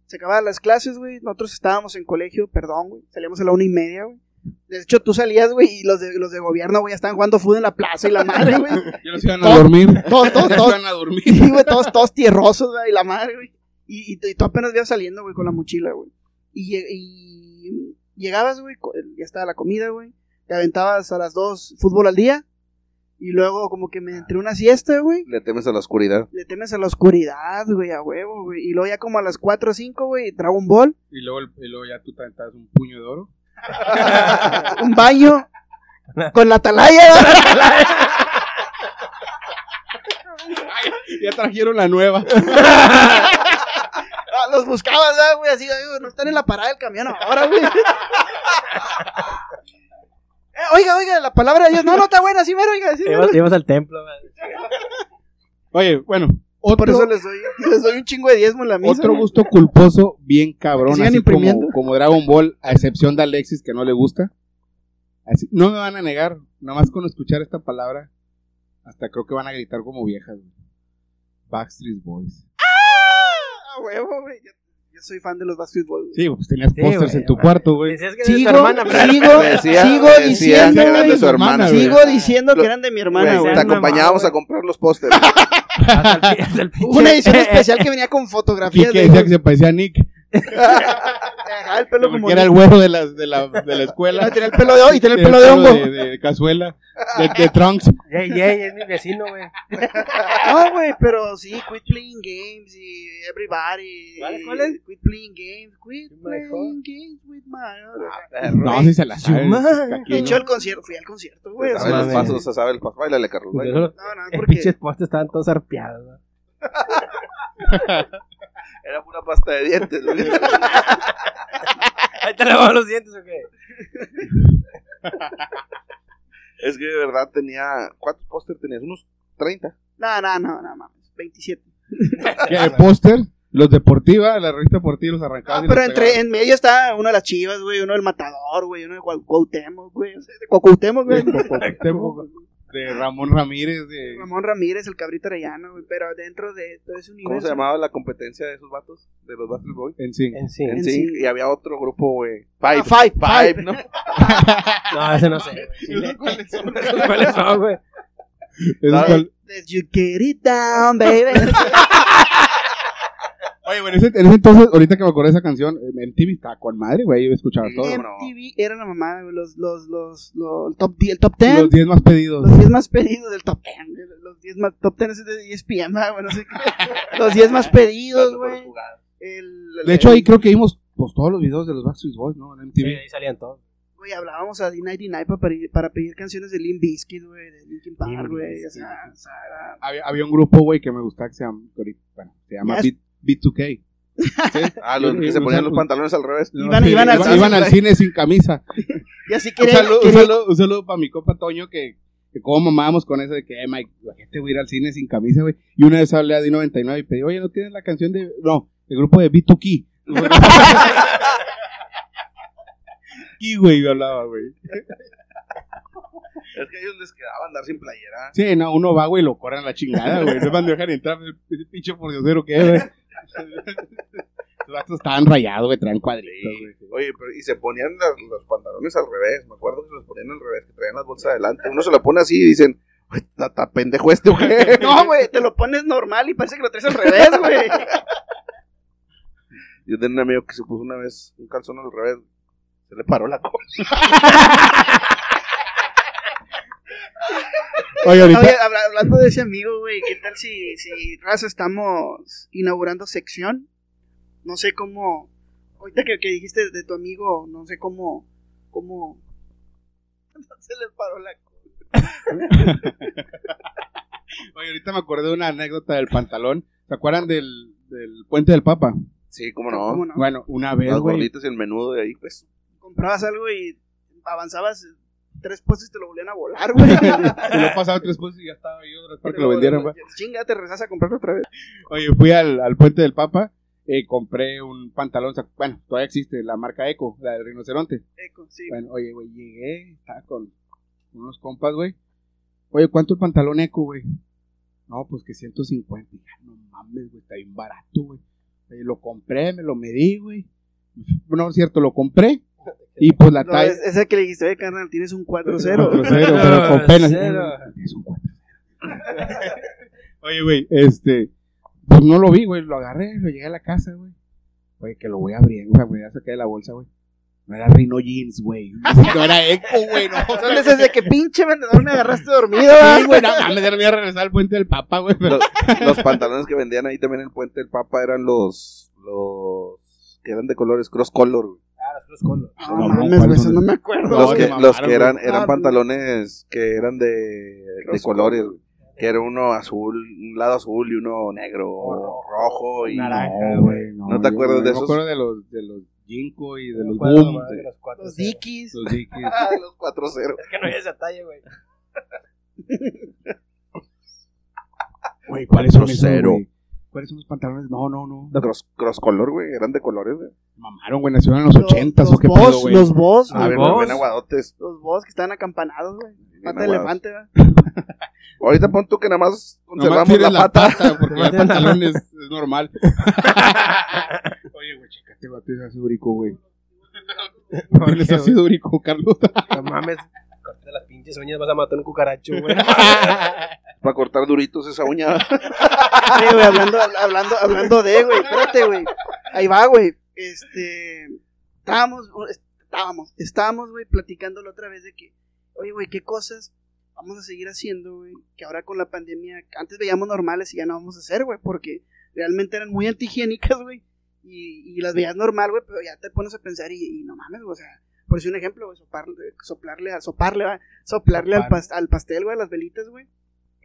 se acababan las clases, güey, nosotros estábamos en colegio, perdón, güey, salíamos a la una y media, güey. De hecho, tú salías, güey, y los de, los de gobierno, güey, estaban jugando fútbol en la plaza y la madre, güey. ya los iban a dormir. Todos, todos, todos, iban a dormir. Sí, güey, todos, todos tierrosos, güey, y la madre, güey. Y, y, y tú apenas ibas saliendo, güey, con la mochila, güey. Y, y llegabas, güey, ya estaba la comida, güey. Te aventabas a las dos fútbol al día. Y luego, como que me entré una siesta, güey. Le temes a la oscuridad. Le temes a la oscuridad, güey, a huevo, güey. Y luego ya como a las 4 o 5, güey, Dragon Ball. Y luego, el- y luego ya tú te aventabas un puño de oro. Un baño. con la atalaya. Ya trajeron la nueva. Ah, Los buscabas, ¿verdad, güey, así, güey, no están en la parada del camión ahora, güey. Eh, oiga, oiga, la palabra de Dios, no, no está buena, sí, mero, oiga, sí, mero. Ibas, ibas al templo, güey. Oye, bueno, otro, Por eso les doy, les doy un chingo de diezmo en la misa. otro gusto culposo bien cabrón, así imprimiendo. como, como Dragon Ball, a excepción de Alexis que no le gusta. Así, no me van a negar, nada más con escuchar esta palabra, hasta creo que van a gritar como viejas. Backstreet Boys. Ah, huevo, güey. Soy fan de los Backstreet Boys. Sí, pues tenías Sí, pósters en tu güey. cuarto, güey. Decías que de Sigo, tu hermana, pero- sigo, Decía- sigo decía diciendo, que eran de su hermana, güey. sigo diciendo que eran de mi hermana, Güey, te acompañábamos a comprar los pinche- Una edición especial que venía con Y fotografías que de decía que se parecía a Nick, Dejaba el pelo como era el güero de la, de la, de la escuela. Tenía el pelo de hoy, tenía el pelo de hongo. De, de cazuela, de, de trunks. Yay, yay, es mi vecino, güey. No, güey, pero sí, quit playing games y everybody. ¿Cuál- cuál es? Quit playing games, quit My playing games with my. Ah, No, si se la sabe. De hecho, el concierto, fui al concierto, güey. los pasos, se sabe el paso. Báilale, Carlos. No, no, Los porque. pinches postes estaban todos arpeados, güey. Era pura pasta de dientes, güey. Ahí te lavamos los dientes, ¿o qué? Es que de verdad tenía. ¿Cuántos pósters tenías? Unos 30. No, no, no, no, mames. 27. Que el póster, los deportiva, la revista deportiva los arrancaban. Ah, pero entre, en medio está uno de las chivas, güey, uno del matador, güey, uno de Cuau- Cuauhtémoc, güey, de Cuauhtémoc, güey. De Ramón Ramírez, de Ramón Ramírez, el cabrito arellano, güey, pero dentro de todo ese universo. ¿Cómo se llamaba la competencia de esos vatos? De los Backstreet Boys. en sí. En sí. En y había otro grupo, güey. Ah, Five. Five, Five, Five. ¿no? No, ese no sé. ¿Cuáles son? ¿Cuáles son, güey? Eso Ah, Did you get it down, baby? Oye, bueno, en ese, en ese entonces, ahorita que me acuerdo de esa canción, eh, MTV estaba con madre, güey, yo escuchaba todo. MTV era la mamá, los, los, los, los top, el top 10. Los 10 más pedidos. Los 10 más pedidos del top 10. Los 10 más, top 10 es de ESPN, güey, ah, no sé qué. los 10 más pedidos, güey. de hecho, ahí creo que vimos pues, todos los videos de los Backstreet Boys, ¿no? En MTV. Sí, ahí salían todos. Güey, hablábamos a D99 para, para, para pedir canciones de Limp Bizkit, güey, de Linkin Park, güey. O sea, había, había un grupo, güey, que me gustaba que se llama, bueno, se llama Beat. B2K. Ah, los que se ponían los pantalones al revés. Iban, al, cine sin camisa. y así quiere, un, saludo, un, saludo, para mi copa Toño que, que como mamábamos con eso de que, eh, Mike, la gente voy a ir al cine sin camisa, güey. Y una vez hablé a D99 y pedí, oye, ¿no tienes la canción de, no, el grupo de B2K? y güey, yo hablaba, güey. Es que a ellos les quedaba andar sin playera. Sí, no, uno va, güey, lo corren la chingada, güey. Se van a dejar entrar, ese pinche pordiosero que es, güey. Los vatos estaban rayados, güey, traen cuadritos, güey. Oye, pero, y se ponían las- los pantalones al revés. Me acuerdo que se los ponían al revés, que traían las bolsas adelante. Uno se la pone así y dicen, "Ay, ¿está está pendejo este? No, güey, te lo pones normal y parece que lo traes al revés, güey. Yo tenía un amigo que se puso una vez un calzón al revés. Se le paró la cola. Oye, ahorita. Oye, habla- hablando de ese amigo, güey, ¿qué tal si, si raza estamos inaugurando sección? No sé cómo. Ahorita que, que dijiste de tu amigo, no sé cómo. cómo. No se le paró la cola. Oye, ahorita me acordé de una anécdota del pantalón. ¿Se acuerdan del, del puente del Papa? Sí, cómo no. ¿Cómo no? Bueno, una vez, Las güey. gorditas y el menudo de ahí, pues. Comprabas algo y avanzabas tres y te lo volvían a volar, güey. Se lo he pasado tres veces y ya estaba ahí otra vez para que lo vendieran, güey. Chinga, te regresas a comprarlo otra vez. Oye, fui al, al puente del Papa. eh, compré un pantalón, bueno, todavía existe, la marca Eco, la del rinoceronte. Eco, sí. Bueno, oye, güey, llegué, estaba con unos compas, güey. Oye, ¿cuánto el pantalón Eco, güey? No, pues que 150. Y ya, no mames, güey, está bien barato, güey. Lo compré, me lo medí, güey. No, es cierto, lo compré. Y pues la No, talla... es, ese que le dijiste, oye, carnal, tienes un 4-0. 4-0, pero con pena. Cero. Es un 4-0. Oye, güey, este. Pues no lo vi, güey. Lo agarré, lo llegué a la casa, güey. Oye, que lo voy o sea, güey, ya saqué de la bolsa, güey. No era Rino Jeans, güey. No era Eco, güey, no. Entonces, desde que pinche vendedor me agarraste dormido, Sí, güey. no mames, me iba a regresar al puente del Papa, güey. Pero... Los, los pantalones que vendían ahí también en el puente del Papa eran los. los que eran de colores, cross color, güey. Ah, los Cruz Color. No mames, güey, ¿cuáles eso no me acuerdo. No, los que, los que eran, eran Ah, pantalones que eran de, de colores, güey. Que era uno azul, un lado azul y uno negro o rojo y naranja. No, güey, no. ¿No te yo- acuerdas yo de Me esos? acuerdo de los, de los Jinko y de Me los Boom. de de los cuatro Los cero. Dickies. Los Dickies. Ah, los 4-0. Es que no hay esa talla, güey. Güey, ¿cuáles son Cuatro esos, cero. güey? ¿Cuáles son los pantalones? No, no, no. Cross, cross color, güey, eran de colores, güey. Mamaron, güey, nacieron en los ochentas o qué pedo, güey. Los boss, A los ver, boss. bien aguadotes. Los boss que están acampanados, güey. Pata de elefante, güey. Ahorita pon tú que nada más conservamos tienes la pata. porque ya el pantalón es, es normal. Oye, güey, chécate, güey, tienes ácido úrico, güey. ¿Por Tienes qué, ácido úrico, Carlos. No mames. Corta las pinches uñas, vas a matar un cucaracho, güey. Para cortar duritos esa uña. Sí, güey, hablando, hablando, hablando de, güey, espérate, güey. Ahí va, güey. Este, estábamos, estábamos, estábamos, güey, platicando la otra vez de que, oye, güey, qué cosas vamos a seguir haciendo, güey, que ahora con la pandemia, antes veíamos normales y ya no vamos a hacer, güey, porque realmente eran muy antihigiénicas, güey, y, y las veías normal, güey, pero ya te pones a pensar y, y no mames, güey, o sea, por decir un ejemplo, güey, soparle, soplarle, a, soparle, va, soplarle al, pas- al pastel, güey, a las velitas, güey,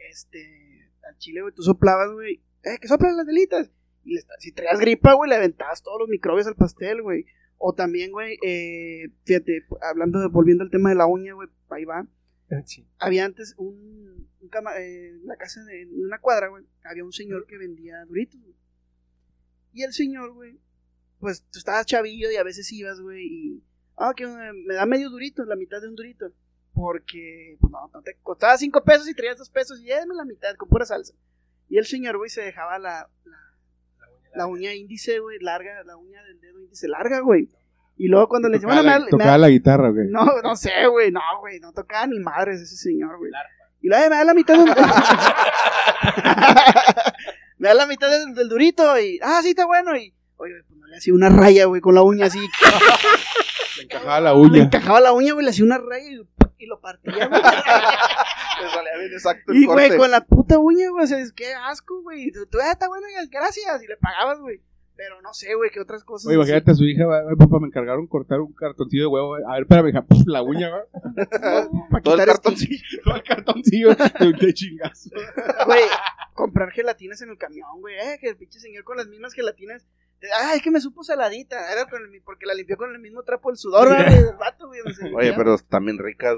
este, al chile, güey, tú soplabas, güey, eh, que soplan las velitas, y le si traías gripa, güey, le aventabas todos los microbios al pastel, güey, o también, güey, eh, fíjate, hablando de, volviendo al tema de la uña, güey, ahí va, Sí. había antes un, un cama- eh, en la casa de en una cuadra, güey, había un señor que vendía duritos, güey. Y el señor, güey, pues tú estabas chavillo y a veces ibas, güey, y ah, que eh, me da medio durito, la mitad de un durito. Porque, pues no, no te costaba cinco pesos y traías dos pesos y dame la mitad con pura salsa. Y el señor, güey, se dejaba la, la, la uña índice, güey, larga, la uña del dedo índice larga, güey. Y luego cuando le decía, Tocaba, bueno, tocaba da- la guitarra, güey. no, no sé, güey, no, güey, no tocaba ni madres ese señor, güey. Y luego, "Eh, me da la mitad del... me da la mitad del, del durito y, ah, sí, está bueno. Y, oye, pues no le hacía una raya, güey, con la uña así. Le encajaba la Le uña. encajaba la uña, güey, le hacía una raya y, y lo partía, güey. Le salía bien exacto el Y, güey, con la puta uña, güey, o sea, es que asco, güey. Tú, tú, ah, está bueno, gracias. Y le pagabas, güey. Pero no sé, güey, qué otras cosas. Oye, imagínate a su hija, "Ay, papá, me encargaron cortar un cartoncillo de huevo. A ver, espérame, hija, puf, la uña, va. para Todo el quitar cartoncillo. Todo el cartoncillo de, de chingazo. Güey, comprar gelatinas en el camión, güey. Eh, que el pinche señor con las mismas gelatinas. Ay, es que me supo saladita. Era con el porque la limpió con el mismo trapo del sudor, güey, del vato, güey. Oye, pero también ricas.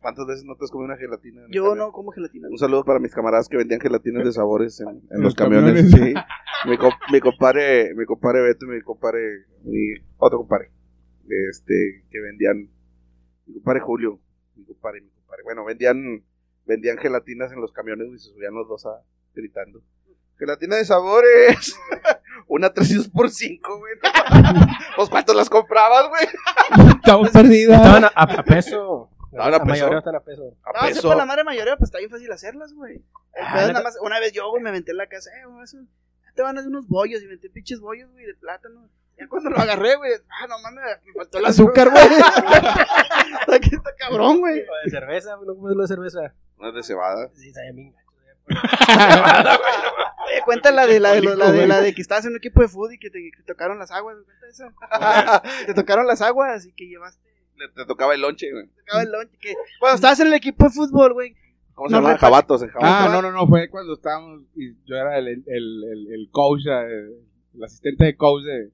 ¿Cuántas veces no te has comido una gelatina? en el Yo camión? no como gelatina. Un saludo para mis camaradas que vendían gelatinas de sabores en, en los, los camiones. camiones. Sí. Mi, comp- mi compadre, mi compadre Beto y mi compadre, mi otro compadre, este, que vendían, mi compadre Julio, mi compadre, mi compadre, bueno, vendían, vendían gelatinas en los camiones y se subían los dos a, gritando. Gelatina de sabores. Una 300 por 5, güey. pues cuánto las comprabas, güey. Estamos perdidas. Estaban a, a- a peso. Estaban a La mayoría están a peso. A No, peso. sepa la madre mayoría, pues está bien fácil hacerlas, güey. El Ah, pedo es ¿neta? nada más, una vez yo, güey, me aventé en la casa, eh, güey, eso, ya te van a dar unos bollos, y me metí pinches bollos, güey, de plátano. Ya cuando lo agarré, güey, ah, no mames, me faltó el azúcar, güey. está, que está cabrón, güey. O de cerveza, no comes lo de cerveza. No es de cebada. Sí, está bien gacho. Oye, cuenta la de la de, la de la que estabas en un equipo de fútbol y que te, que te tocaron las aguas, cuenta. Que te tocaron las aguas y que llevaste, Le- Te tocaba el lonche, güey. te tocaba el lunch, que cuando estabas en el equipo de fútbol, güey, ¿Cómo se No, llama? Jabatos, en jabatos. Ah, no, no, no, fue cuando estábamos, y yo era el, el, el, el coach, eh, el asistente de coach de,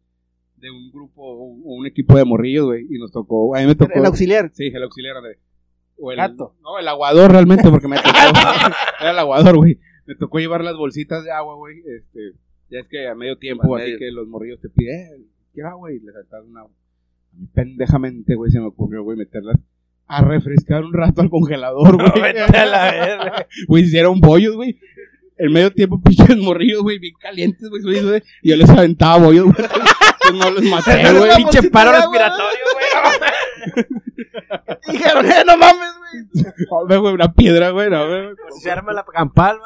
de un grupo, un, un equipo de morrillos, güey, y nos tocó, a mí me tocó. el auxiliar. Sí, el auxiliar de. O el, Gato. No, el aguador realmente, porque me tocó. era el aguador, güey. Me tocó llevar las bolsitas de agua, güey. Este, ya es que a medio tiempo, Al así medio. que los morrillos te piden, eh, quiero agua, y le saltas una. A mí pendejamente, güey, se me ocurrió, güey, meterlas a refrescar un rato al congelador, güey. Vete a la verga. Güey, hicieron bollos, güey. En medio tiempo, pinches morrillos, güey, bien calientes, güey, Y yo les aventaba bollos, güey. Pues no los maté, güey. Pinche paro respiratorio, güey. Dijeron, eh, no mames, güey. Hombre, güey, una piedra, güey, no, güey. Si se arma la campal.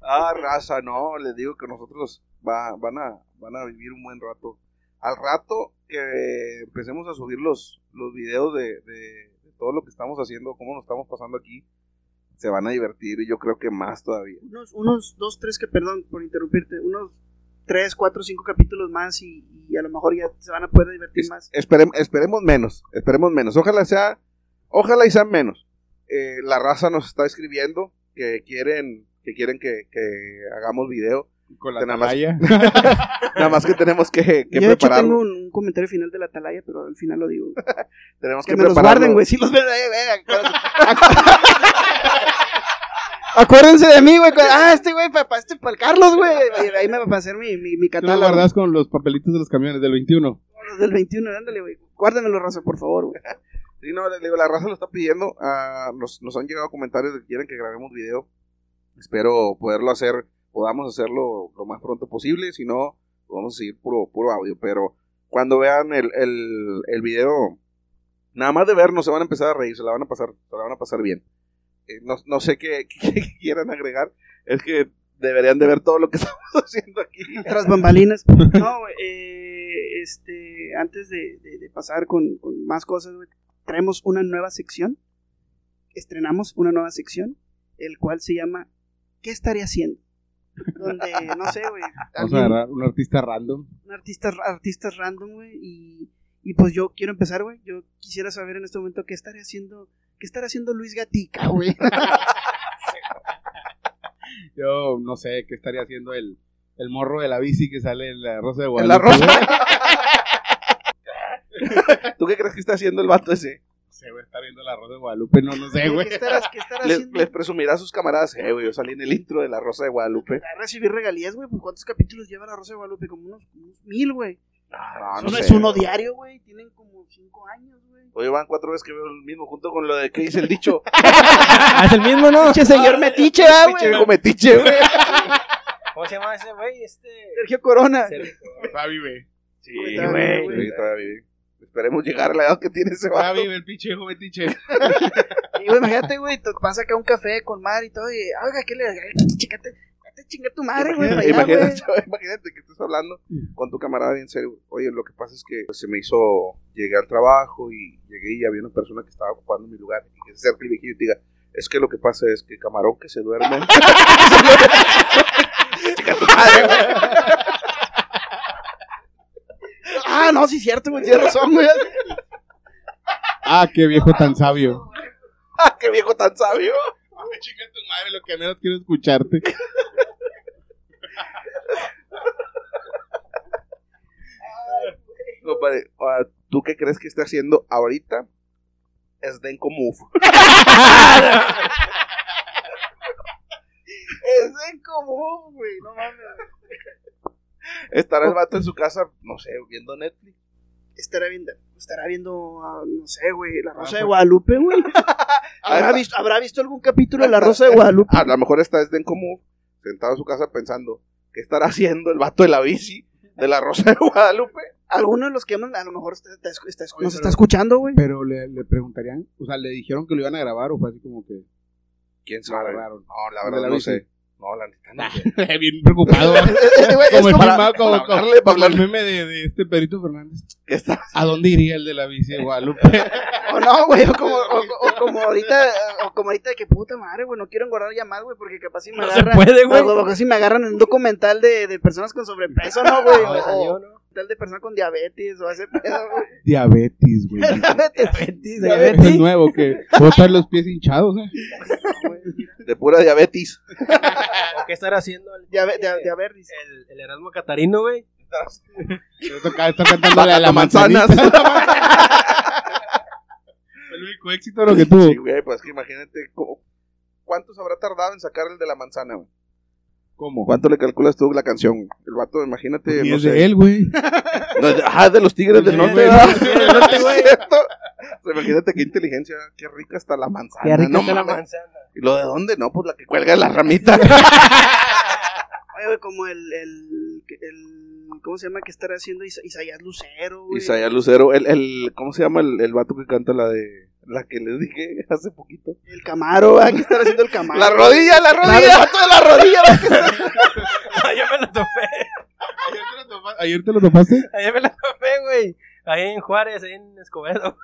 Ah, raza, no, les digo que nosotros va, van, a, van a vivir un buen rato. Al rato que empecemos a subir los, los videos de, de- de todo lo que estamos haciendo, cómo nos estamos pasando aquí, se van a divertir y yo creo que más todavía. unos, unos dos, tres que, perdón por interrumpirte, unos tres, cuatro, cinco capítulos más y, y a lo mejor ya se van a poder divertir Es- más. esperem- esperemos menos, esperemos menos. Ojalá sea, ojalá y sean menos. Eh, la raza nos está escribiendo que quieren que quieren que, que hagamos video. Con la Nada más-. Nada más que tenemos que, que Yo de hecho prepararlo. tengo un, un comentario final de la atalaya, pero al final lo digo. Tenemos Que que, me los guarden, güey. Si los ven, eh, acuérdense- de mí, güey. Ah, este güey, para este, para el Carlos, güey. Ahí me va a hacer mi, mi, mi Tú lo catálogo. guardas con los papelitos de los camiones del 21. Los del 21, ándale, güey. Guárdamelo, raza, por favor, güey. Sí, no, le digo, la raza lo está pidiendo. ah, nos, nos han llegado comentarios de que quieren que grabemos video. Espero poderlo hacer, podamos hacerlo lo más pronto posible. Si no, vamos a seguir puro, puro audio. Pero cuando vean el, el, el video, nada más de vernos se van a empezar a reír, se la van a pasar, se la van a pasar bien. Eh, no, no sé qué, qué quieran agregar. Es que deberían de ver todo lo que estamos haciendo aquí. Tras bambalinas. No, güey. eh, este, antes de, de- de pasar con, con más cosas, güey, traemos una nueva sección. Estrenamos una nueva sección, el cual se llama ¿Qué estaré haciendo? Donde, no sé, güey. Vamos a agarrar un artista random. un artista, artistas random, güey, y, y pues yo quiero empezar, güey. Yo quisiera saber en este momento qué estaré haciendo, qué estará haciendo Luis Gatica, güey. Yo no sé qué estaría haciendo el, el morro de la bici que sale en la Rosa de En Guadalupe. la rosa. ¿Tú qué crees que está haciendo el vato ese? No sé, güey, está viendo la Rosa de Guadalupe. No, no sé, güey. ¿Qué estarás, qué Les, haciendo? les presumirá a sus camaradas, eh, güey, yo salí en el intro de La Rosa de Guadalupe. A recibir regalías, güey. Pues ¿cuántos capítulos lleva la Rosa de Guadalupe? Como unos, unos mil, güey. Ah, Eso no sé. es uno diario, güey. Tienen como cinco años, güey. Oye, van cuatro veces que veo el mismo junto con lo de que dice el dicho. Ah, es el mismo, ¿no? Pinche señor metiche, ah, Pinche güey. viejo metiche, güey. ¿Cómo se llama ese güey? Este. Sergio Corona. Sergio. Fabi, güey. Sí, Güey, vive. Esperemos llegar a la edad que tiene ese vato. vive el pinche hijo metiche. Y güey, imagínate, güey, te pasa acá un café con mar y todo, y, oiga, ¿qué le chingate, te chinga tu madre, güey. Imagínate, imagínate que estás hablando con tu camarada bien serio. Oye, lo que pasa es que pues, se me hizo, llegué al trabajo y llegué y había una persona que estaba ocupando mi lugar y que se acerque el viejillo y te diga, es que lo que pasa es que camarón que se duerme. Chica tu madre, güey. Ah, no, sí, cierto, güey, tienes razón, güey. Ah, qué viejo tan sabio. Ah, qué viejo tan sabio. Ay, Chica tu madre, lo que menos quiero escucharte. Compadre, ah, ¿tú qué crees que está haciendo ahorita? Es Denko Move. Es en común, güey, no mames. Estará el vato en su casa, no sé, viendo Netflix. Estará viendo, estará viendo, ah, no sé, güey, La Rosa de Guadalupe, güey. ¿Habrá visto, ¿Habrá visto algún capítulo de La Rosa de Guadalupe? A lo mejor está es Denko Move, sentado en su casa pensando, ¿qué estará haciendo el vato de la bici de la Rosa de Guadalupe? Alguno de los que hemos, a lo mejor está, está- está- Oye, nos pero- está escuchando, güey. Pero le, le preguntarían, o sea, le dijeron que lo iban a grabar o fue así como que. ¿Quién Lo sabe? No, la verdad la no sé. No, la neta no. Bien preocupado. Eh, güey, es como el, como, para como- hablarle, para como el meme de, de este Perito Fernández. ¿Qué está? ¿A dónde iría el de la bici de Guadalupe? O no, güey, o como, o, o como ahorita, o como ahorita de que puta madre, güey, no quiero engordar ya más, güey, porque capaz si me No se agarran. puede, güey. o capaz si me agarran en un documental de, de personas con sobrepeso, ¿no, güey? No, O, salió, ¿no? Tal de personas con diabetes, o ese pedo, güey. Diabetes, güey. Diabetes. Nuevo, que puedo estar los pies hinchados, ¿eh? De pura diabetes. ¿O qué estará haciendo el, Diabe- dia- diabetes. el, el Erasmo Catarino, güey? Toca estar cantándole a la manzanita. El único éxito lo que tuvo. Sí, güey, pues que imagínate cómo- cuántos habrá tardado en sacar el de la manzana, güey. ¿Cómo? ¿Cuánto le calculas tú la canción? El vato, imagínate, Ni no es sé. de él, güey. No, es de- ah, de los tigres Tigres del Norte, imagínate qué inteligencia, qué rica está la manzana. Qué rica no está la manzana. ¿Y lo de dónde? No, pues la que cuelga la ramita. Oye, güey, como el, el, el, ¿cómo se llama? que estará haciendo Isa- Isaías Lucero, güey? Isaías Lucero, el, el, ¿cómo se llama el, el vato que canta la de, la que les dije hace poquito? El Camaro, ¿verdad? ¿Qué estará haciendo el Camaro? La rodilla, la Claro, el rodilla. vato de la rodilla, ¿verdad? Ah, Yo me lo topé. ¿Ayer te lo topa- ¿Ayer te lo topaste? Ayer me lo topé, güey. Ahí en Juárez, ahí en Escobedo.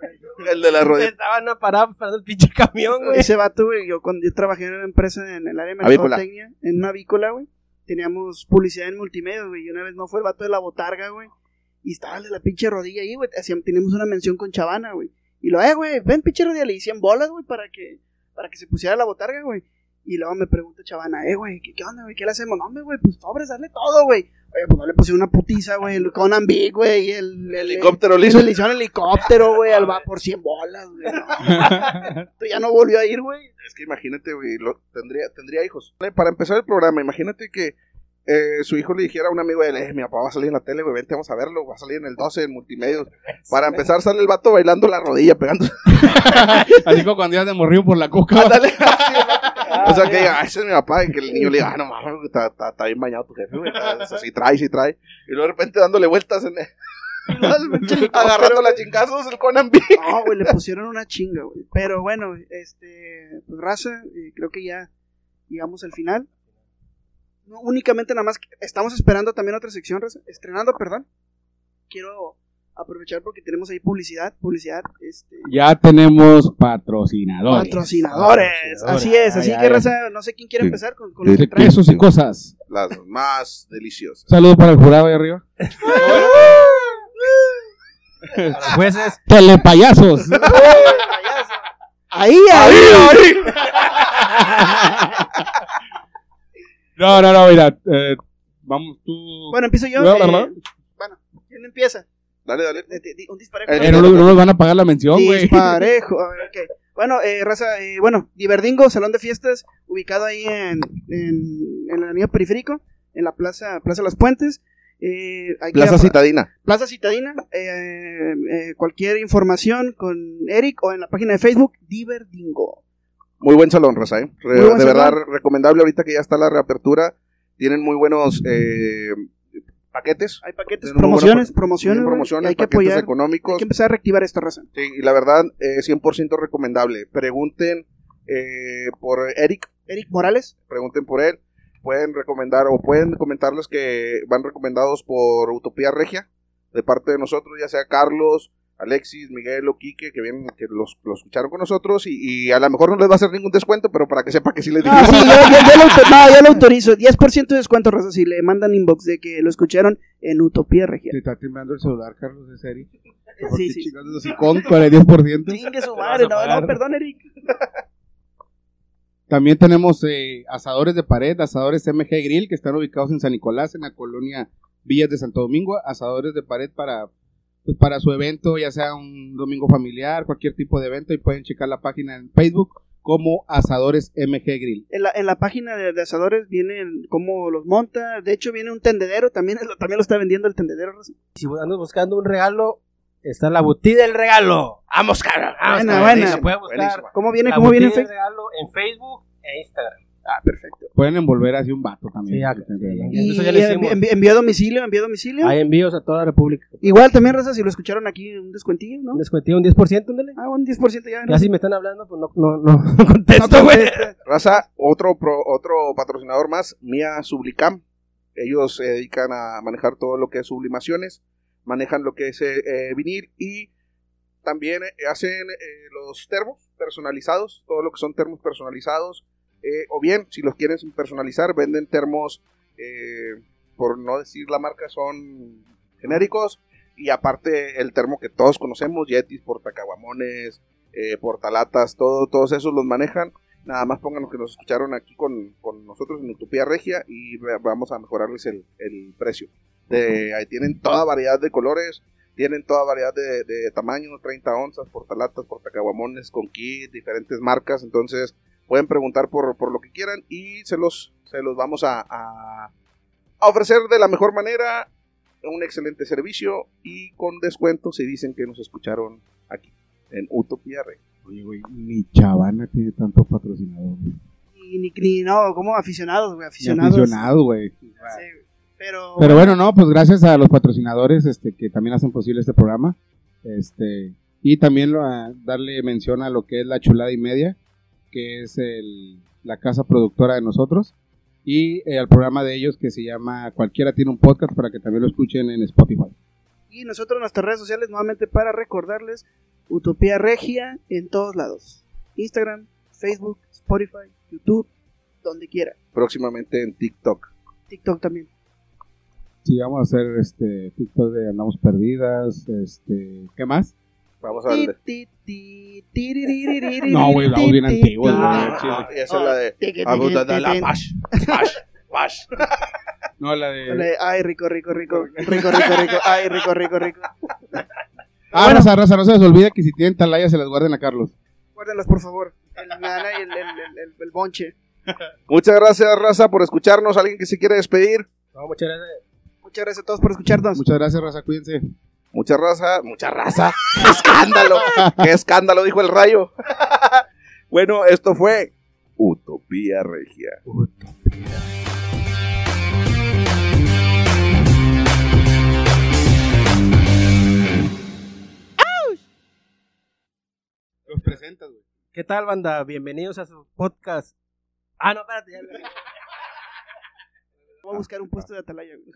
El de la rodilla. Estaban a parar para el pinche camión, güey. Ese vato, güey, yo cuando yo trabajé en una empresa en el área de mercadotecnia, en una avícola, güey, teníamos publicidad en multimedia, güey, y una vez no fue el vato de la botarga, güey, y estaba el de la pinche rodilla ahí, güey, hacíamos- teníamos una mención con Chavana, güey, y lo, eh, güey, ven pinche le hice en bolas, güey, para que, para que se pusiera la botarga, güey, y luego me pregunta Chavana, eh, güey, ¿qué, qué onda, güey, qué le hacemos? No, güey, pues sobres, dale todo, güey, oye, pues no le pusieron una putiza, güey, el Conan Big, güey, y el, el Helicóptero le liso. le hicieron helicóptero, güey, al va por 100 bolas, güey, no. Ya no volvió a ir, güey. Es que imagínate, güey, lo- tendría, tendría hijos. Para empezar el programa, imagínate que eh, su hijo le dijera a un amigo de él, eh, mi papá va a salir en la tele, güey, vente, vamos a verlo, va a salir en el 12, en multimedia. Para empezar sale el vato bailando la rodilla, pegando. Así como cuando ibas de morrido por la coca. Ándale, así, o sea, que diga, "Ah, ese es mi papá, y que el niño le diga, ah, no mames, está, está, está bien bañado tu jefe, güey, está- está- sí trae, sí trae. Y luego de repente dándole vueltas, en agarrando las chingazos, el Conan Big. No, güey, le pusieron una chinga, güey. Pero bueno, este, pues raza, eh, creo que ya llegamos al final. No, únicamente nada más, estamos esperando también otra sección, estrenando, perdón. Quiero aprovechar porque tenemos ahí publicidad, publicidad, este, Ya tenemos patrocinadores. patrocinadores. Así es, así Ay, que ay. raza, no sé quién quiere Sí. empezar con, con lo que De trae. quesos y cosas. Las más deliciosas. Saludos para el jurado ahí arriba. A los jueces. Telepayasos. Ahí, ahí. No, no, no, mira. eh, vamos, tú. Bueno, empiezo yo. No, eh, no, no. bueno, ¿quién empieza? Dale, dale. De- un disparejo. Eh, Eh, no, no- no nos van a pagar la mención, güey. Disparejo. A ver, ok. Bueno, eh, raza, eh, bueno, Diverdingo, salón de fiestas, ubicado ahí en, en, en la avenida Periférico, en la plaza, plaza Las Puentes. Eh, Plaza Citadina. Plaza Citadina. eh, eh, cualquier información con Eric o en la página de Facebook, Diverdingo. Muy buen salón, Rosa, ¿eh? Re- de verdad, salón. recomendable ahorita que ya está la reapertura. Tienen muy buenos eh, paquetes. Hay paquetes, promociones, promociones, promociones, hay que apoyar, económicos. hay que empezar a reactivar esta raza. Sí, y la verdad, eh, 100% recomendable. Pregunten eh, por Eric, Eric Morales, pregunten por él. Pueden recomendar o pueden comentarles que van recomendados por Utopía Regia, de parte de nosotros, ya sea Carlos, Alexis, Miguel o Quique, que vienen, que los, los escucharon con nosotros y, y a lo mejor no les va a hacer ningún descuento, pero para que sepa que sí les Ah, dijimos. sí, yo, yo- yo lo, auto- no, yo lo autorizo. 10% de descuento, raza, si le mandan inbox de que lo escucharon en Utopía Regia. Te está temblando el celular, Carlos, de serie. Sí, sí. Así con 10%. Chingue su madre, no, no, perdón, Eric. También tenemos eh, asadores de pared, asadores MG Grill, que están ubicados en San Nicolás, en la colonia Villas de Santo Domingo. Asadores de pared para, para su evento, ya sea un domingo familiar, cualquier tipo de evento. Y pueden checar la página en Facebook como Asadores MG Grill. En la, en la página de, de asadores viene cómo los monta. De hecho, viene un tendedero. También, también lo está vendiendo el tendedero. Si andas buscando un regalo, está la boutique del regalo. Vamos, cara. Vamos, Buena, cara. buena. Se puede buscar. ¿Cómo viene? la ¿Cómo viene en Facebook? regalo en Facebook e Instagram. Ah, perfecto. Pueden envolver así un vato también. Sí, ya- Sí, Y Eso ya lo envi- hicimos. envi- envío a domicilio, envío a domicilio. Hay envíos a toda la República. Igual también, raza, si lo escucharon aquí, un descuentillo, ¿no? Un descuentillo, un 10%, ándale. Ah, un 10% ya. Ya si me están hablando, pues no, no, no, no contesto, güey. Raza, otro, pro- otro patrocinador más, Mía Sublicam. Ellos se dedican a manejar todo lo que es sublimaciones, manejan lo que es eh, eh, vinil y también eh, hacen eh, los termos personalizados, todo lo que son termos personalizados. Eh, o bien, si los quieren personalizar, venden termos, eh, por no decir la marca, son genéricos. Y aparte el termo que todos conocemos, Yetis, portacaguamones, eh, portalatas, todo, todos esos los manejan. Nada más pongan los que nos escucharon aquí con, con nosotros en Utopía Regia y vamos a mejorarles el, el precio. De, ahí tienen toda variedad de colores, tienen toda variedad de, de tamaños, 30 onzas, portalatas, portacaguamones con kit, diferentes marcas. Entonces pueden preguntar por, por lo que quieran y se los, se los vamos a, a- a ofrecer de la mejor manera. Un excelente servicio y con descuento si dicen que nos escucharon aquí en Utopía Regia. Oye, güey, ni Chavana tiene tanto patrocinador. güey. Y ni, ni- no, como aficionados, güey, Ni aficionados. aficionado, güey. Sí, pero, Pero bueno, no, pues gracias a los patrocinadores este, que también hacen posible este programa. Este, y también lo- a darle mención a lo que es la chulada y media, que es el- la casa productora de nosotros. Y eh, al programa de ellos que se llama Cualquiera tiene un podcast para que también lo escuchen en Spotify. Y nosotros en nuestras redes sociales nuevamente para recordarles Utopía Regia en todos lados. Instagram, Facebook, Spotify, YouTube, donde quiera. Próximamente en TikTok. TikTok también. Sí, vamos a hacer este TikTok de Andamos Perdidas, este, ¿qué más? Vamos a darle. No, güey, ti. al chile. Ah, y esa es la de. La pash, pash, pash. No, la de... Ay, rico, rico, rico. Rico, rico, rico. Ay, rico, rico, rico. Ah, Bueno. raza, raza, no se les olvide que si tienen talaya se las guarden a Carlos. Guárdenlas, por favor. El nana y el, el, el, el- el bonche. Muchas gracias, Raza, por escucharnos. ¿Alguien que se quiere despedir? No, muchas gracias. Muchas gracias a todos por escucharnos. Muchas gracias, raza, cuídense. Mucha raza, mucha raza. ¡Qué escándalo! ¡Qué escándalo! Dijo el rayo. bueno, esto fue Utopía Regia. Los presentas, güey. ¿Qué tal, banda? Bienvenidos a su podcast. Ah, no, espérate. Ya... Voy a buscar un puesto de atalaya. güey.